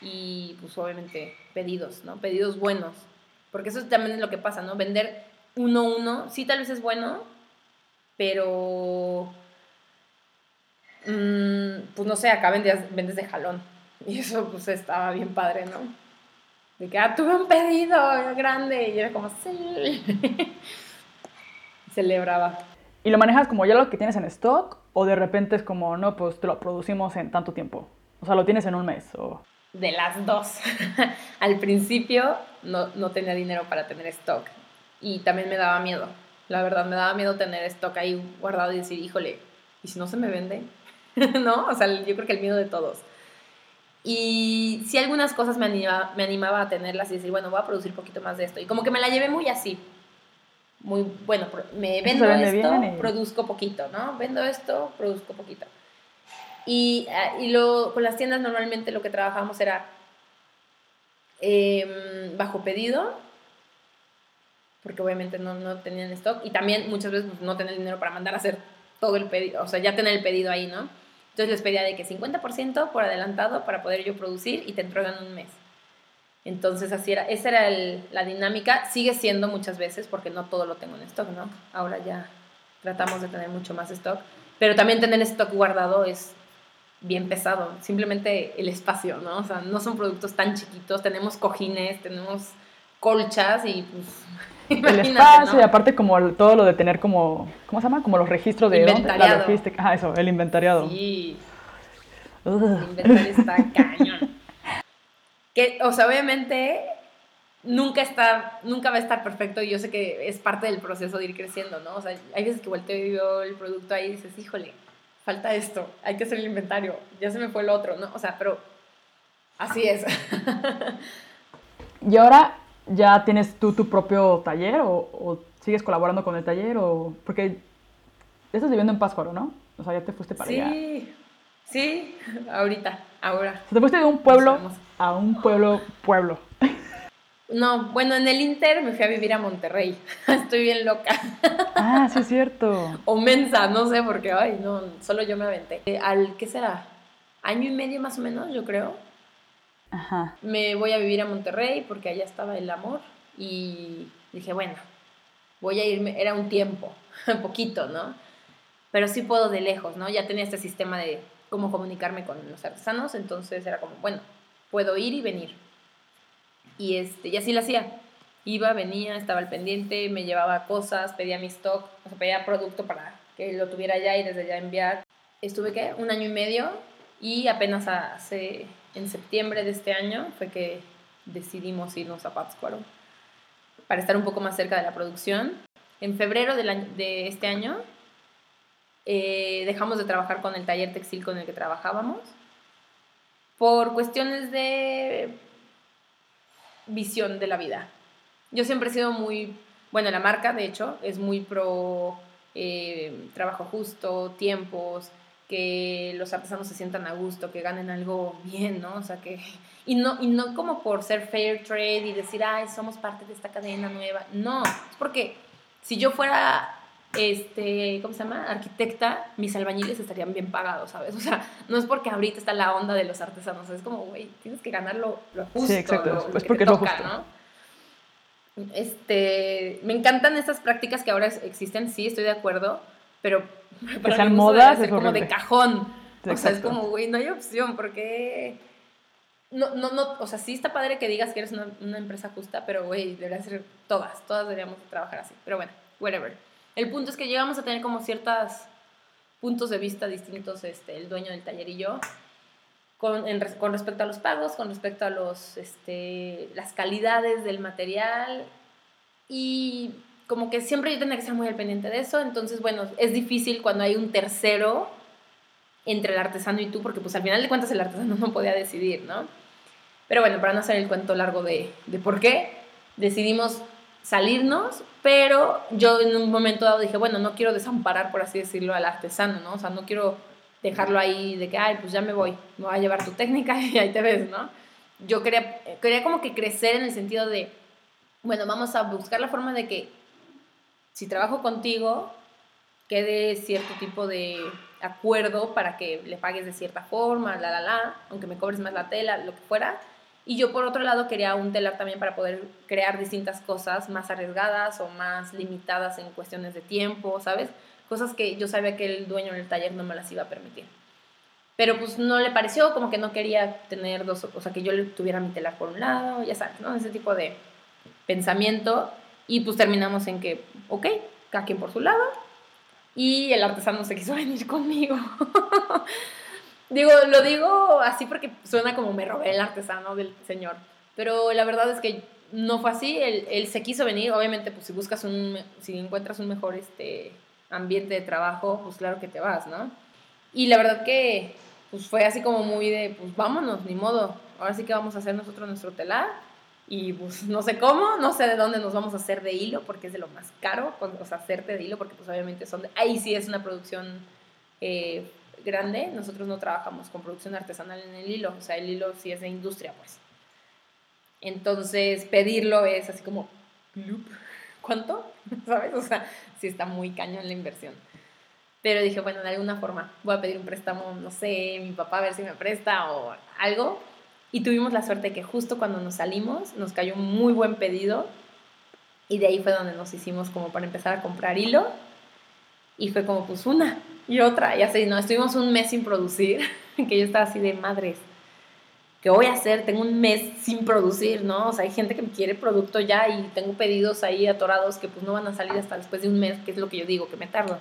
y pues obviamente pedidos, ¿no? Pedidos buenos. Porque eso también es lo que pasa, ¿no? Vender uno a uno, sí tal vez es bueno, pero mmm, pues no sé, acá vendes, vendes de jalón. Y eso pues estaba bien padre, ¿no? De que, ah, tuve un pedido grande. Y era como, sí. Celebraba. ¿Y lo manejas como ya lo que tienes en stock o de repente es como, no, pues te lo producimos en tanto tiempo? O sea, lo tienes en un mes o... De las dos. Al principio no, no tenía dinero para tener stock y también me daba miedo. La verdad, me daba miedo tener stock ahí guardado y decir, híjole, ¿y si no se me vende? ¿No? O sea, yo creo que el miedo de todos. Y sí algunas cosas me animaba, me animaba a tenerlas y decir, bueno, voy a producir poquito más de esto. Y como que me la llevé muy así muy bueno, me vendo esto, produzco poquito, ¿no? Vendo esto, produzco poquito. Y, ah, y lo, con las tiendas normalmente lo que trabajábamos era em, bajo pedido, porque obviamente no, no, tenían stock, y también muchas veces pues, no tener dinero para mandar a hacer todo el pedido, o sea, ya tener el pedido ahí, ¿no? Entonces les pedía de que 50% por adelantado para poder yo producir y te entregan un mes. Entonces, así era, esa era la dinámica. Sigue siendo muchas veces, porque no todo lo tengo en stock, ¿no? Ahora ya tratamos de tener mucho más stock. Pero también tener stock guardado es bien pesado. Simplemente el espacio, ¿no? O sea, no son productos tan chiquitos. Tenemos cojines, tenemos colchas y pues. El espacio y aparte como todo lo de tener como, ¿cómo se llama? Como los registros de... Inventariado. Ah, eso, el inventariado. Sí. El inventario está cañón. Que, o sea, obviamente nunca está, nunca va a estar perfecto y yo sé que es parte del proceso de ir creciendo, ¿no? O sea, hay veces que volteo y veo el producto ahí y dices, híjole, falta esto, hay que hacer el inventario, ya se me fue el otro, ¿no? O sea, pero así es. ¿Y ahora ya tienes tú tu propio taller o, sigues colaborando con el taller o porque estás viviendo en Pátzcuaro, ¿no? O sea, ya te fuiste para allá. Sí, sí, ahorita, ahora. te fuiste de un pueblo a un pueblo, pueblo. No, bueno, en el Inter me fui a vivir a Monterrey. Estoy bien loca. Ah, sí es cierto. o mensa, no sé, porque, ay, no, solo yo me aventé. Eh, al, ¿qué será? Año y medio más o menos, yo creo. Ajá. Me voy a vivir a Monterrey porque allá estaba el amor y dije, bueno, voy a irme, era un tiempo, un poquito, ¿no? Pero sí puedo de lejos, ¿no? Ya tenía este sistema de cómo comunicarme con los artesanos, entonces era como, bueno, puedo ir y venir. Y, este, y así lo hacía. Iba, venía, estaba al pendiente, me llevaba cosas, pedía mi stock, o sea, pedía producto para que lo tuviera allá y desde allá enviar. Estuve, ¿qué? Un año y medio y apenas hace, en septiembre de este año fue que decidimos irnos a Pátzcuaro para estar un poco más cerca de la producción. En febrero de este año eh, dejamos de trabajar con el taller textil con el que trabajábamos por cuestiones de visión de la vida. Yo siempre he sido muy, bueno, la marca de hecho es muy pro eh, trabajo justo, tiempos, que los artesanos se sientan a gusto, que ganen algo bien, ¿no? O sea, que... Y no, y no como por ser fair trade y decir, ay, somos parte de esta cadena nueva. No, es porque si yo fuera, este, ¿cómo se llama? Arquitecta, mis albañiles estarían bien pagados, ¿sabes? O sea, no es porque ahorita está la onda de los artesanos, es como, güey, tienes que ganar lo, justo. Sí, exacto, es porque toca, ¿no? Este, me encantan estas prácticas que ahora existen, sí, estoy de acuerdo, pero para que sean modas es como de cajón. O sea, es como, güey, no hay opción, porque no, no, no, o sea, sí está padre que digas que eres una, una empresa justa, pero, güey, debería ser todas, todas deberíamos trabajar así. Pero bueno, whatever. El punto es que llegamos a tener como ciertos puntos de vista distintos, este, el dueño del taller y yo, con, con respecto a los pagos, con respecto a los, este, las calidades del material y como que siempre yo tenía que estar muy al pendiente de eso, entonces bueno, es difícil cuando hay un tercero entre el artesano y tú, porque pues al final de cuentas el artesano no podía decidir, ¿no? Pero bueno, para no hacer el cuento largo de, de por qué, decidimos salirnos, pero yo en un momento dado dije, bueno, no quiero desamparar, por así decirlo, al artesano, ¿no? O sea, no quiero dejarlo ahí de que, ay, pues ya me voy, me voy a llevar tu técnica y ahí te ves, ¿no? Yo quería, quería como que crecer en el sentido de, bueno, vamos a buscar la forma de que si trabajo contigo, quede cierto tipo de acuerdo para que le pagues de cierta forma, la, la, la, aunque me cobres más la tela, lo que fuera. Y yo por otro lado quería un telar también para poder crear distintas cosas más arriesgadas o más limitadas en cuestiones de tiempo, ¿sabes? Cosas que yo sabía que el dueño del taller no me las iba a permitir. Pero pues no le pareció, como que no quería tener dos, o sea, que yo tuviera mi telar por un lado, ya sabes, ¿no? Ese tipo de pensamiento. Y pues terminamos en que, ok, cada quien por su lado. Y el artesano se quiso venir conmigo. Digo, lo digo así porque suena como me robé el artesano del señor. Pero la verdad es que no fue así. Él, él se quiso venir. Obviamente, pues si buscas un, si encuentras un mejor este, ambiente de trabajo, pues claro que te vas, ¿no? Y la verdad que pues fue así como muy de, pues vámonos, ni modo. Ahora sí que vamos a hacer nosotros nuestro telar y pues no sé cómo, no sé de dónde nos vamos a hacer de hilo, porque es de lo más caro, o sea, hacerte de hilo, porque pues obviamente son, de, ahí sí es una producción eh, grande, nosotros no trabajamos con producción artesanal en el hilo, o sea, el hilo sí es de industria, pues. Entonces, pedirlo es así como, ¿cuánto? ¿Sabes? O sea, sí está muy cañón la inversión. Pero dije, bueno, de alguna forma voy a pedir un préstamo, no sé, mi papá a ver si me presta o algo, y tuvimos la suerte que justo cuando nos salimos nos cayó un muy buen pedido y de ahí fue donde nos hicimos como para empezar a comprar hilo y fue como pues una y otra y así, no, estuvimos un mes sin producir, que yo estaba así de madres. ¿Qué voy a hacer? Tengo un mes sin producir, ¿no? O sea, hay gente que quiere producto ya y tengo pedidos ahí atorados que pues no van a salir hasta después de un mes, que es lo que yo digo, que me tardo.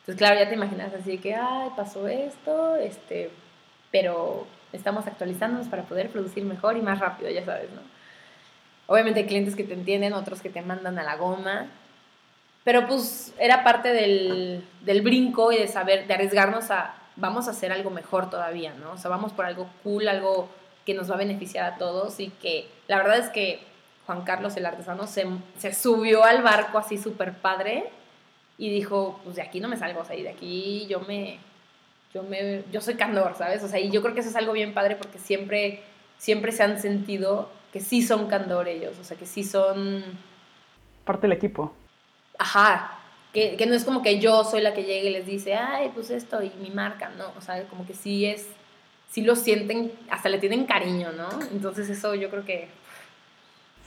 Entonces, claro, ya te imaginas así que, ay, pasó esto, este, pero estamos actualizándonos para poder producir mejor y más rápido, ya sabes, ¿no? Obviamente hay clientes que te entienden, otros que te mandan a la goma, pero pues era parte del, del brinco y de saber, de arriesgarnos a, vamos a hacer algo mejor todavía, ¿no? O sea, vamos por algo cool, algo que nos va a beneficiar a todos y que la verdad es que Juan Carlos, el artesano, se, se subió al barco así súper padre y dijo, pues de aquí no me salgo, o sea, y de aquí yo me, yo, me, yo soy candor, ¿sabes? O sea, y yo creo que eso es algo bien padre porque siempre, siempre se han sentido que sí son candor ellos, o sea, que sí son... Parte del equipo. Ajá, que, que, no es como que yo soy la que llegue y les dice, ay, pues esto y mi marca, ¿no? O sea, como que sí es, sí lo sienten, hasta le tienen cariño, ¿no? Entonces eso yo creo que...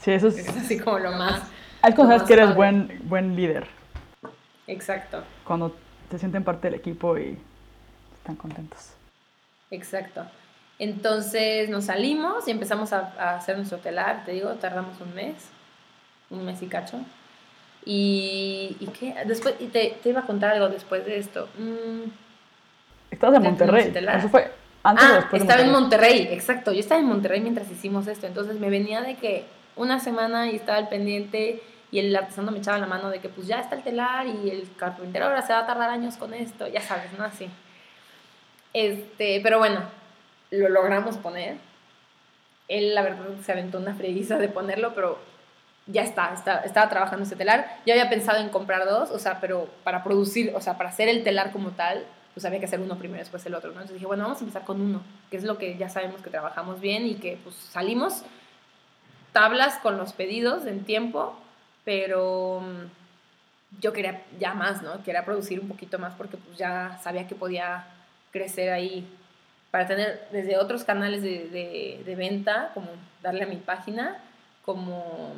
Sí, eso es... es así como lo más... Hay cosas que eres buen, buen líder. Exacto. Cuando te sienten parte del equipo y contentos. Exacto. Entonces nos salimos y empezamos a, hacer nuestro telar, te digo, tardamos un mes, un mes y cacho. Y, y qué, después, y te, te, iba a contar algo después de esto. Mm, Estabas en Monterrey. Eso fue antes ah, después estaba en Monterrey, exacto. Yo estaba en Monterrey mientras hicimos esto. Entonces me venía de que una semana y estaba al pendiente y el artesano me echaba la mano de que pues ya está el telar y el carpintero ahora se va a tardar años con esto, ya sabes, ¿no? Así. Este, pero bueno, lo logramos poner. Él, la verdad, se aventó una freguiza de ponerlo, pero ya está, estaba trabajando ese telar. Yo había pensado en comprar dos, o sea, pero para producir, o sea, para hacer el telar como tal, pues había que hacer uno primero, después el otro. Entonces dije, bueno, vamos a empezar con uno, que es lo que ya sabemos que trabajamos bien y que pues salimos tablas con los pedidos en tiempo, pero mm, yo quería ya más, ¿no? Quería producir un poquito más porque pues ya sabía que podía crecer ahí para tener desde otros canales de, de, venta, como darle a mi página, como,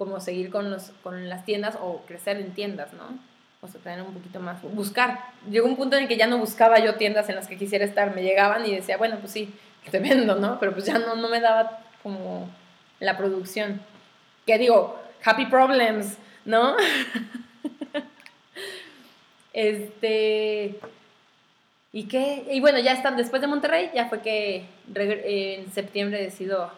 como seguir con, los, con las tiendas o crecer en tiendas, ¿no? O sea, tener un poquito más, buscar. Llegó un punto en el que ya no buscaba yo tiendas en las que quisiera estar, me llegaban y decía, bueno, pues sí, te vendo, ¿no? Pero pues ya no, no me daba como la producción. Que digo, happy problems, ¿no? este... ¿Y qué? Y bueno, ya están, después de Monterrey, ya fue que en septiembre decido,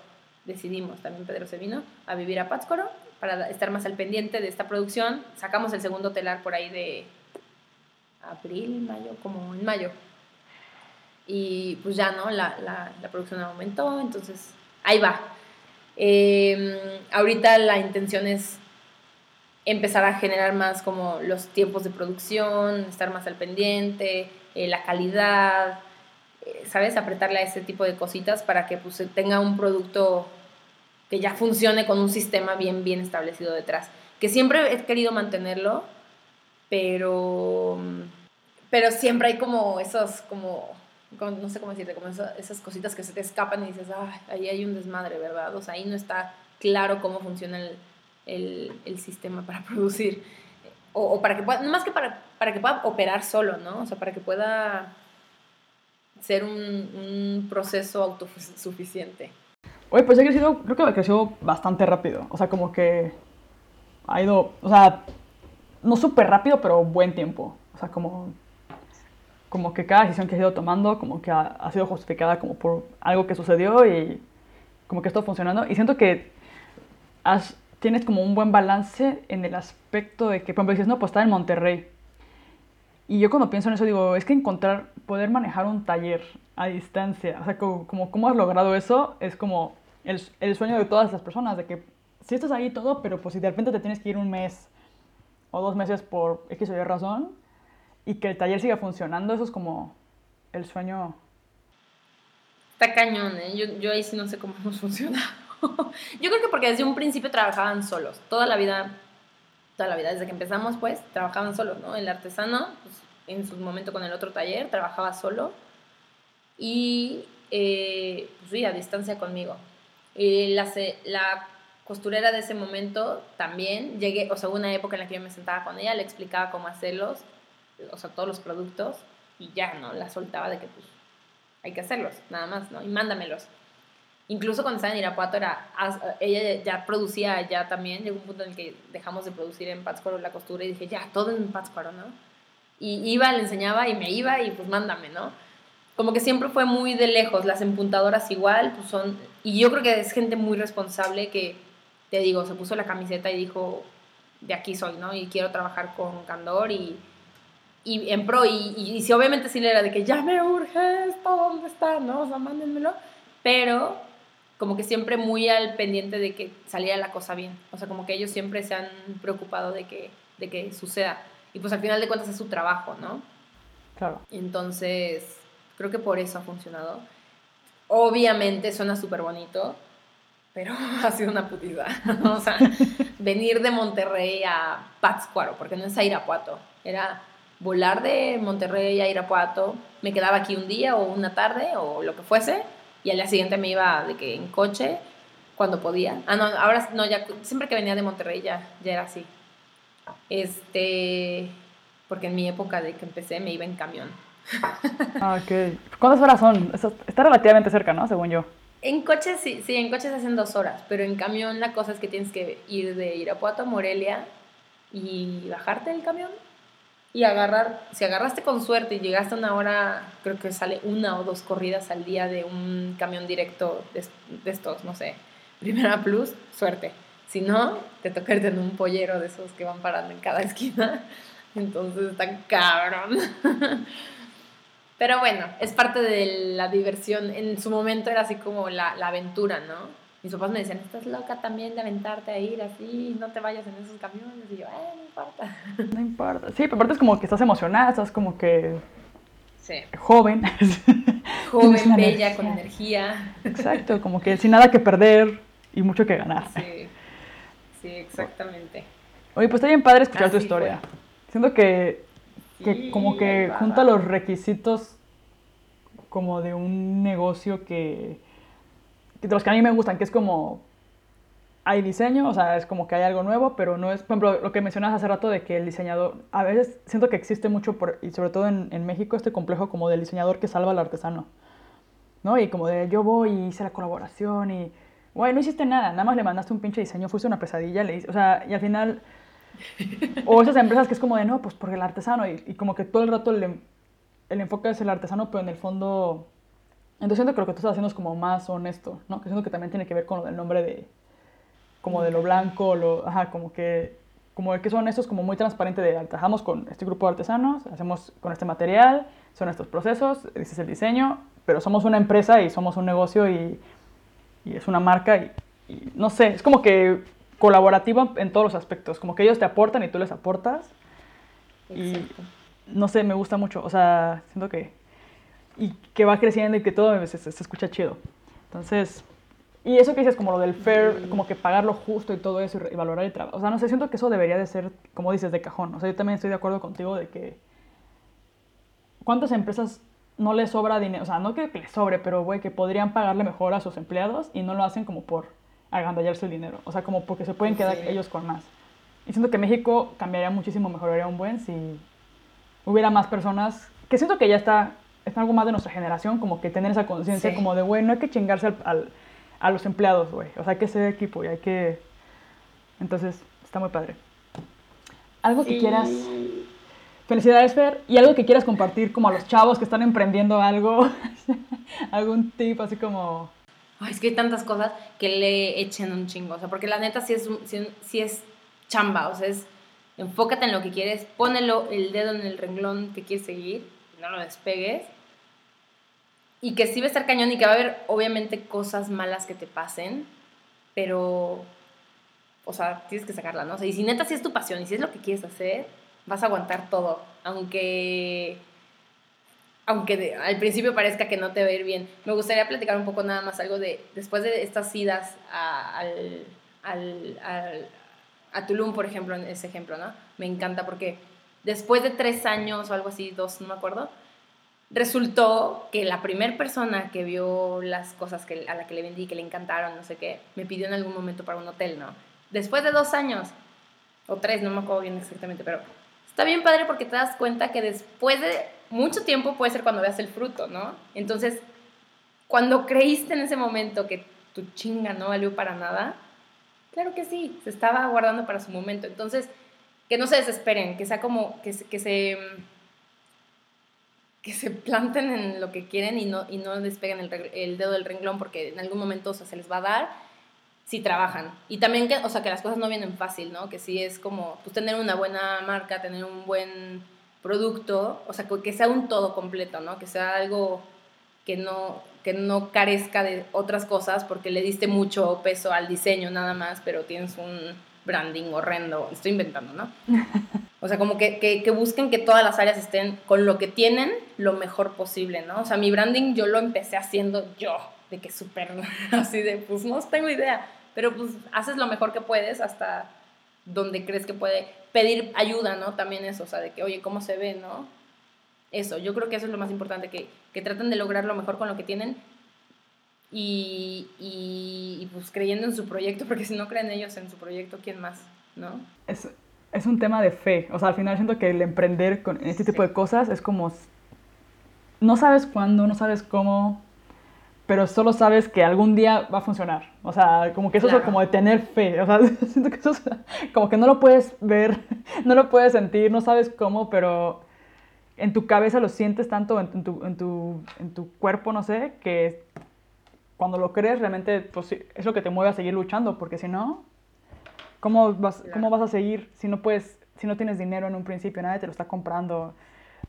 decidimos, también Pedro se vino, a vivir a Pátzcuaro para estar más al pendiente de esta producción. Sacamos el segundo telar por ahí de abril, mayo, como en mayo. Y pues ya, ¿no? La, la, la producción aumentó, entonces ahí va. Em, ahorita la intención es empezar a generar más como los tiempos de producción, estar más al pendiente, eh, la calidad, eh, ¿sabes? Apretarle a ese tipo de cositas para que pues, tenga un producto que ya funcione con un sistema bien, bien establecido detrás. Que siempre he querido mantenerlo, pero, pero siempre hay como esos, como, no sé cómo decirte, como esas, cositas que se te escapan y dices, ahí hay un desmadre, ¿verdad? O sea, ahí no está claro cómo funciona el, el, sistema para producir o, para que pueda, más que para, para que pueda operar solo, ¿no? O sea, para que pueda ser un, un proceso autosuficiente. Oye, pues ha crecido, creo que ha crecido bastante rápido. O sea, como que ha ido, o sea, no súper rápido, pero buen tiempo. O sea, como, como que cada decisión que has ido tomando, como que ha, ha sido justificada como por algo que sucedió y como que está funcionando. Y siento que has tienes como un buen balance en el aspecto de que, por ejemplo, dices, no, pues está en Monterrey. Y yo cuando pienso en eso digo, es que encontrar, poder manejar un taller a distancia, o sea, como, como cómo has logrado eso, es como el, el, sueño de todas las personas, de que si estás ahí todo, pero pues si de repente te tienes que ir un mes o dos meses por X o Y razón, y que el taller siga funcionando, eso es como el sueño. Está cañón, ¿eh? Yo, yo ahí sí no sé cómo nos funciona. Yo creo que porque desde un principio trabajaban solos, toda la vida, toda la vida, desde que empezamos pues, trabajaban solos, ¿no? El artesano, pues, en su momento con el otro taller, trabajaba solo y, eh, pues sí, a distancia conmigo. Y la, la costurera de ese momento también, llegué, o sea, una época en la que yo me sentaba con ella, le explicaba cómo hacerlos, o sea, todos los productos, y ya, ¿no? La soltaba de que, pues, hay que hacerlos, nada más, ¿no? Y mándamelos incluso cuando estaba en Irapuato, era, ella ya producía ya también, llegó un punto en el que dejamos de producir en Pátzcuaro la costura y dije, ya, todo en Pátzcuaro, ¿no? Y iba, le enseñaba y me iba y pues mándame, ¿no? Como que siempre fue muy de lejos, las empuntadoras igual, pues son, y yo creo que es gente muy responsable que, te digo, se puso la camiseta y dijo, de aquí soy, ¿no? Y quiero trabajar con Candor y, y en pro, y, y, si obviamente sí le era de que ya me urge esto, ¿dónde está? ¿No? O sea, mándenmelo. Pero como que siempre muy al pendiente de que saliera la cosa bien. O sea, como que ellos siempre se han preocupado de que, de que suceda. Y pues al final de cuentas es su trabajo, ¿no? Claro. Entonces, creo que por eso ha funcionado. Obviamente suena súper bonito, pero ha sido una putida. o sea, venir de Monterrey a Pátzcuaro, porque no es a Irapuato, era volar de Monterrey a Irapuato, me quedaba aquí un día o una tarde o lo que fuese, y al día siguiente me iba de que en coche cuando podía. Ah, no, ahora no, ya siempre que venía de Monterrey ya, ya era así. Este, porque en mi época de que empecé me iba en camión. Ah, ok. ¿Cuántas horas son? Está relativamente cerca, ¿no? Según yo. En coche sí, sí, en coche se hacen dos horas, pero en camión la cosa es que tienes que ir de Irapuato a Morelia y bajarte del camión y agarrar, si agarraste con suerte y llegaste a una hora, creo que sale una o dos corridas al día de un camión directo de, estos, no sé, Primera Plus, suerte. Si no, te toca irte en un pollero de esos que van parando en cada esquina. Entonces está cabrón. Pero bueno, es parte de la diversión. En su momento era así como la, la aventura, ¿no? mis papás me decían, estás loca también de aventarte a ir así, no te vayas en esos camiones. Y yo, eh, no importa. No importa. Sí, pero aparte es como que estás emocionada, estás como que Sí. joven. Joven, bella, con energía. Exacto, como que sin nada que perder y mucho que ganar. Sí, sí, exactamente. Oye, pues está bien padre escuchar tu historia. Siento que, que como que junta los requisitos como de un negocio que, que de los que a mí me gustan, que es como hay diseño, o sea, es como que hay algo nuevo, pero no es, por ejemplo, lo que mencionabas hace rato de que el diseñador, a veces siento que existe mucho, por, y sobre todo en, en México, este complejo como del diseñador que salva al artesano, ¿no? Y como de yo voy y hice la colaboración y, güey, no hiciste nada, nada más le mandaste un pinche diseño, fuiste una pesadilla, le hice, o sea, y al final, o esas empresas que es como de, no, pues porque el artesano, y, y como que todo el rato el, el enfoque es el artesano, pero en el fondo, entonces siento que lo que tú estás haciendo es como más honesto, ¿no? Que siento que también tiene que ver con del nombre de, como de lo blanco, lo, ajá, como que, como que son estos como muy transparente de trabajamos con este grupo de artesanos, hacemos con este material, son estos procesos, este es el diseño, pero somos una empresa y somos un negocio y, y es una marca y, y no sé, es como que colaborativo en todos los aspectos, como que ellos te aportan y tú les aportas y no sé, me gusta mucho, o sea, siento que y que va creciendo y que todo se, se- se escucha chido. Entonces, y eso que dices como lo del fair, como que pagar lo justo y todo eso y, valorar el trabajo. O sea, no sé, siento que eso debería de ser, como dices, de cajón. O sea, yo también estoy de acuerdo contigo de que ¿cuántas empresas no les sobra dinero? O sea, no que les sobre, pero güey, que podrían pagarle mejor a sus empleados y no lo hacen como por agandallarse el dinero. O sea, como porque se pueden quedar Sí. ellos con más. Y siento que México cambiaría muchísimo, mejoraría un buen si hubiera más personas, que siento que ya está, es algo más de nuestra generación, como que tener esa conciencia Sí. como de, güey, no hay que chingarse al, al- a los empleados, güey. O sea, hay que ser equipo y hay que... Entonces, está muy padre. Algo que Sí. quieras... Felicidades, Fer. Y algo que quieras compartir como a los chavos que están emprendiendo algo. Algún tip así como... Ay, es que hay tantas cosas que le echen un chingo. O sea, porque la neta sí es, sí, sí es chamba. O sea, es enfócate en lo que quieres, ponelo el dedo en el renglón que quieres seguir, no lo despegues. Y que sí va a estar cañón y que va a haber, obviamente, cosas malas que te pasen, pero. O sea, tienes que sacarla, ¿no? O sea, y si neta sí es tu pasión y si es lo que quieres hacer, vas a aguantar todo. Aunque aunque de- al principio parezca que no te va a ir bien. Me gustaría platicar un poco nada más algo de, después de estas idas a, al, al, al- a Tulum, por ejemplo, en ese ejemplo, ¿no? Me encanta porque después de tres años o algo así, dos, no me acuerdo, resultó que la primera persona que vio las cosas que, a la que le vendí, que le encantaron, no sé qué, me pidió en algún momento para un hotel, ¿no? Después de dos años, o tres, no me acuerdo bien exactamente, pero está bien padre porque te das cuenta que después de mucho tiempo puede ser cuando veas el fruto, ¿no? Entonces, cuando creíste en ese momento que tu chinga no valió para nada, claro que sí, se estaba guardando para su momento. Entonces, que no se desesperen, que sea como, que, que se que se planten en lo que quieren y no, y no despeguen el, el dedo del renglón porque en algún momento o sea, se les va a dar si trabajan. Y también que, o sea, que las cosas no vienen fácil, ¿no? Que sí es como, pues tener una buena marca, tener un buen producto, o sea, que sea un todo completo, ¿no? Que sea algo que no, que no carezca de otras cosas porque le diste mucho peso al diseño nada más, pero tienes un branding horrendo. Estoy inventando, ¿no? O sea, como que, que, que busquen que todas las áreas estén con lo que tienen lo mejor posible, ¿no? O sea, mi branding yo lo empecé haciendo yo, de que súper así de, pues no tengo idea, pero pues haces lo mejor que puedes hasta donde crees que puede pedir ayuda, ¿no? También eso, o sea, de que, oye, ¿cómo se ve, no? Eso, yo creo que eso es lo más importante, que, que traten de lograr lo mejor con lo que tienen y, y, y, pues creyendo en su proyecto, porque si no creen ellos en su proyecto, ¿quién más, no? Es, es un tema de fe. O sea, al final siento que el emprender con este tipo de cosas es como... No sabes cuándo, no sabes cómo, pero solo sabes que algún día va a funcionar. O sea, como que eso es Claro. como de tener fe. O sea, siento que eso es como que no lo puedes ver, no lo puedes sentir, no sabes cómo, pero en tu cabeza lo sientes tanto, en, en tu, en, tu, en tu cuerpo, no sé, que cuando lo crees realmente pues, es lo que te mueve a seguir luchando, porque si no, ¿cómo vas, Claro. ¿cómo vas a seguir si no puedes, si no tienes dinero en un principio, nadie te lo está comprando,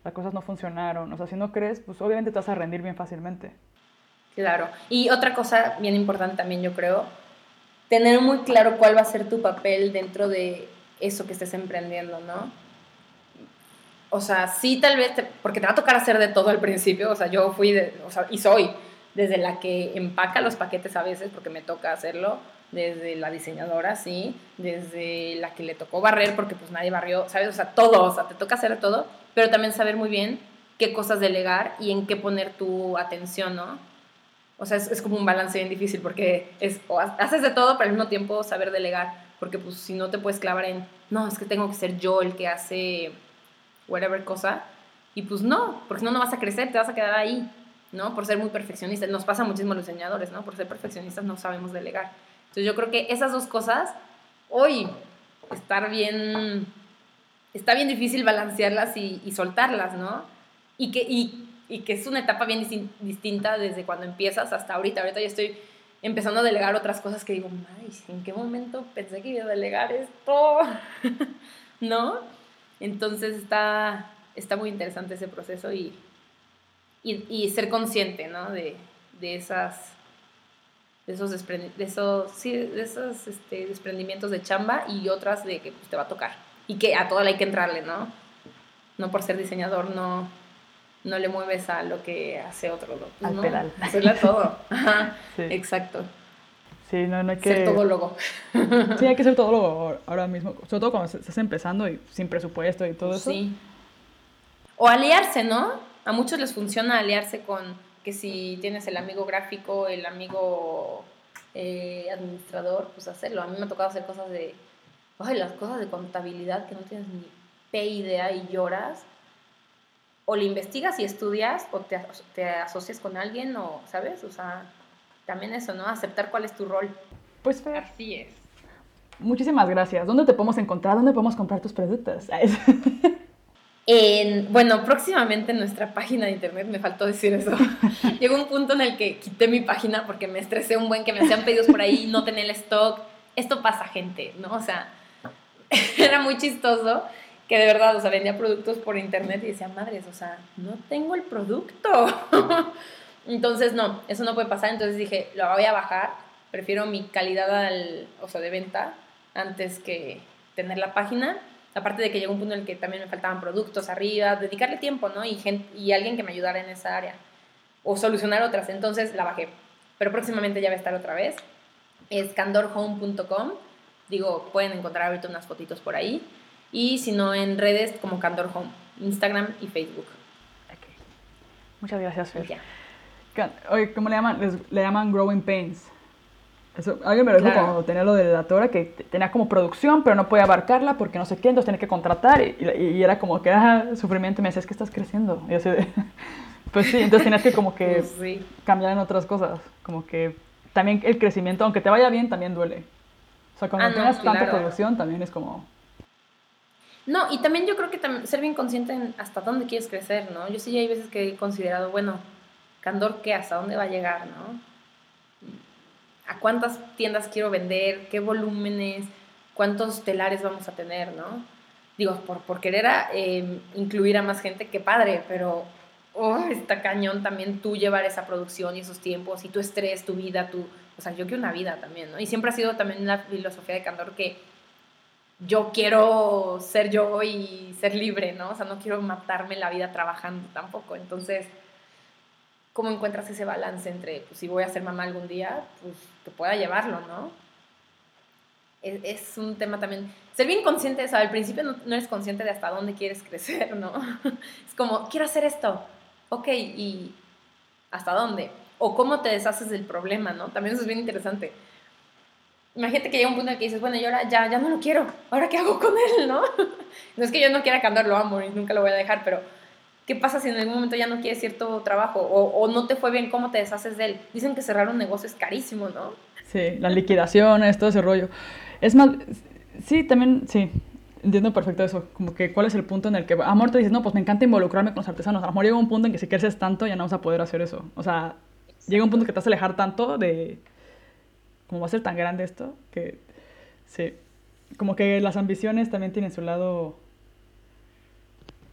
las cosas no funcionaron? O sea, si no crees, pues obviamente te vas a rendir bien fácilmente. Claro. Y otra cosa bien importante también, yo creo, tener muy claro cuál va a ser tu papel dentro de eso que estés emprendiendo, ¿no? O sea, sí, tal vez, porque te va a tocar hacer de todo al principio, o sea, yo fui, de, o sea, y soy desde la que empaca los paquetes a veces, porque me toca hacerlo, desde la diseñadora, sí, desde la que le tocó barrer, porque pues nadie barrió, ¿sabes? O sea, todo, o sea, te toca hacer todo, pero también saber muy bien qué cosas delegar y en qué poner tu atención, ¿no? O sea, es, es como un balance bien difícil, porque es, o haces de todo, pero al mismo tiempo saber delegar, porque pues si no te puedes clavar en, no, es que tengo que ser yo el que hace whatever cosa, y pues no, porque si no, no vas a crecer, te vas a quedar ahí, ¿no? Por ser muy perfeccionista. Nos pasa muchísimo a los diseñadores, ¿no? Por ser perfeccionistas no sabemos delegar. Entonces yo creo que esas dos cosas, hoy, estar bien, está bien difícil balancearlas y, soltarlas, ¿no? Y que, y, y, que es una etapa bien distinta desde cuando empiezas hasta ahorita. Ahorita ya estoy empezando a delegar otras cosas que digo, ¿en qué momento pensé que iba a delegar esto? ¿No? Entonces está, está muy interesante ese proceso y, y, y ser consciente, ¿no? De, de esas de esos, de esos, sí, de esos este, desprendimientos de chamba y otras de que pues, te va a tocar. Y que a toda la hay que entrarle, ¿no? No por ser diseñador, no, no le mueves a lo que hace otro. Pues, Al pedal. Hacerle a todo. Ajá, exacto. Sí, no, no hay que... Ser todólogo. sí, hay que ser todólogo ahora mismo. Sobre todo cuando estás empezando y sin presupuesto y todo eso. Sí. O aliarse, ¿no? A muchos les funciona aliarse con que si tienes el amigo gráfico, el amigo eh, administrador, pues hacerlo. A mí me ha tocado hacer cosas de, ay, las cosas de contabilidad que no tienes ni pe idea y lloras. O le investigas y estudias, o te, te asocias con alguien, o, ¿sabes? O sea, también eso, ¿no? Aceptar cuál es tu rol. Pues Fer. Así es. Muchísimas gracias. ¿Dónde te podemos encontrar? ¿Dónde podemos comprar tus productos? bueno, próximamente en nuestra página de internet, me faltó decir eso. Llegó un punto en el que quité mi página porque me estresé un buen que me hacían pedidos por ahí, no tenía el stock. Esto pasa, gente, ¿no? O sea, era muy chistoso que de verdad, o sea, vendía productos por internet y decía, madres, o sea, no tengo el producto. Entonces, no, eso no puede pasar. Entonces dije, lo voy a bajar. Prefiero mi calidad al, o de venta antes que tener la página aparte de que llegó un punto en el que también me faltaban productos arriba, dedicarle tiempo, ¿no? Y, y alguien que me ayudara en esa área. O solucionar otras. Entonces la bajé. Pero próximamente ya va a estar otra vez. Es candorhome.com. Digo, pueden encontrar ahorita unas fotitos por ahí. Y si no, en redes como Candor Home, Instagram y Facebook. Okay. Muchas gracias, Fer. Oye, ¿cómo le llaman? le llaman Growing Pains. Eso, alguien me lo dijo cuando tenía lo de la tora, que tenía como producción, pero no podía abarcarla porque no sé qué, entonces tenía que contratar y, y, era como que, ah, sufrimiento, y me decía, es que estás creciendo. Y así de, pues sí, entonces tenías que como que pues cambiar en otras cosas, como que también el crecimiento, aunque te vaya bien, también duele. O sea, cuando ah, tienes tanta producción, también es como... No, y también yo creo que ser bien consciente en hasta dónde quieres crecer, ¿no? Yo sí hay veces que he considerado, bueno, Candor, ¿qué? ¿Hasta dónde va a llegar, no? a cuántas tiendas quiero vender, qué volúmenes, cuántos telares vamos a tener, ¿no? Digo, por, por querer em, incluir a más gente, qué padre, pero oh, está cañón también tú llevar esa producción y esos tiempos y tu estrés, tu vida, tu... O sea, yo quiero una vida también, ¿no? Y siempre ha sido también la filosofía de Candor que yo quiero ser yo y ser libre, ¿no? O sea, no quiero matarme la vida trabajando tampoco. Entonces, ¿cómo encuentras ese balance entre, pues si voy a ser mamá algún día, pues que pueda llevarlo, ¿no? Es, un tema también, ser bien consciente de eso, al principio no, eres consciente de hasta dónde quieres crecer, ¿no? Es como, quiero hacer esto, ok, ¿y hasta dónde? O cómo te deshaces del problema, ¿no? También eso es bien interesante. Imagínate que llega un punto en que dices, bueno, yo ahora ya, ya no lo quiero, ¿ahora qué hago con él, no? No es que yo no quiera cambiar, lo amo y nunca lo voy a dejar, pero ¿Qué pasa si en algún momento ya no quieres cierto trabajo o, no te fue bien, cómo te deshaces de él? Dicen que cerrar un negocio es carísimo, ¿no? Sí, las liquidaciones, todo ese rollo. Es más, sí, también, sí, entiendo perfecto eso. Como que cuál es el punto en el que, amor, te dices, no, pues me encanta involucrarme con los artesanos. A lo mejor llega un punto en que si creces tanto ya no vas a poder hacer eso. O sea, llega un punto que te vas a alejar tanto de, como va a ser tan grande esto, que, sí, como que las ambiciones también tienen su lado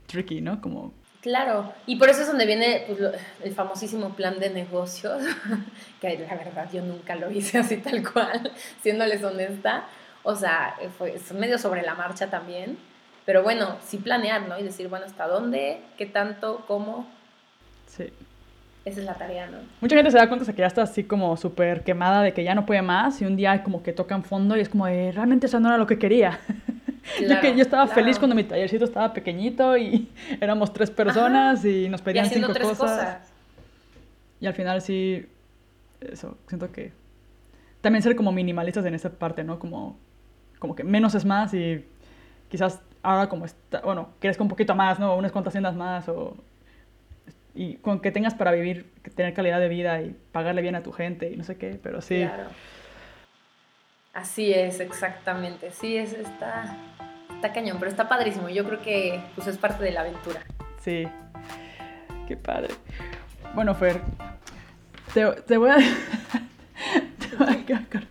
tricky, ¿no? Como Claro, y por eso es donde viene pues, el famosísimo plan de negocios, que la verdad yo nunca lo hice así tal cual, siéndoles honesta. O sea, fue medio sobre la marcha también, pero bueno, sí planear, ¿no? Y decir, bueno, ¿hasta dónde? ¿Qué tanto? ¿Cómo? Sí. Esa es la tarea, ¿no? Mucha gente se da cuenta de que ya está así como súper quemada, de que ya no puede más, y un día como que tocan fondo y es como realmente eso no era lo que quería. yo, que, yo estaba feliz cuando mi tallercito estaba pequeñito y éramos tres personas y nos pedían cinco cosas. Y al final sí, eso, siento que también ser como minimalistas en esa parte, ¿no? Como, como que menos es más y quizás ahora como está, bueno, con un poquito más, ¿no? Unas cuantas tiendas más o... Y con que tengas para vivir, tener calidad de vida y pagarle bien a tu gente y no sé qué, pero sí. Claro. Así es, exactamente. Sí, es, está, está cañón, pero está padrísimo. Yo creo que pues, es parte de la aventura. Sí, qué padre. Bueno, Fer, te, te voy a... te voy a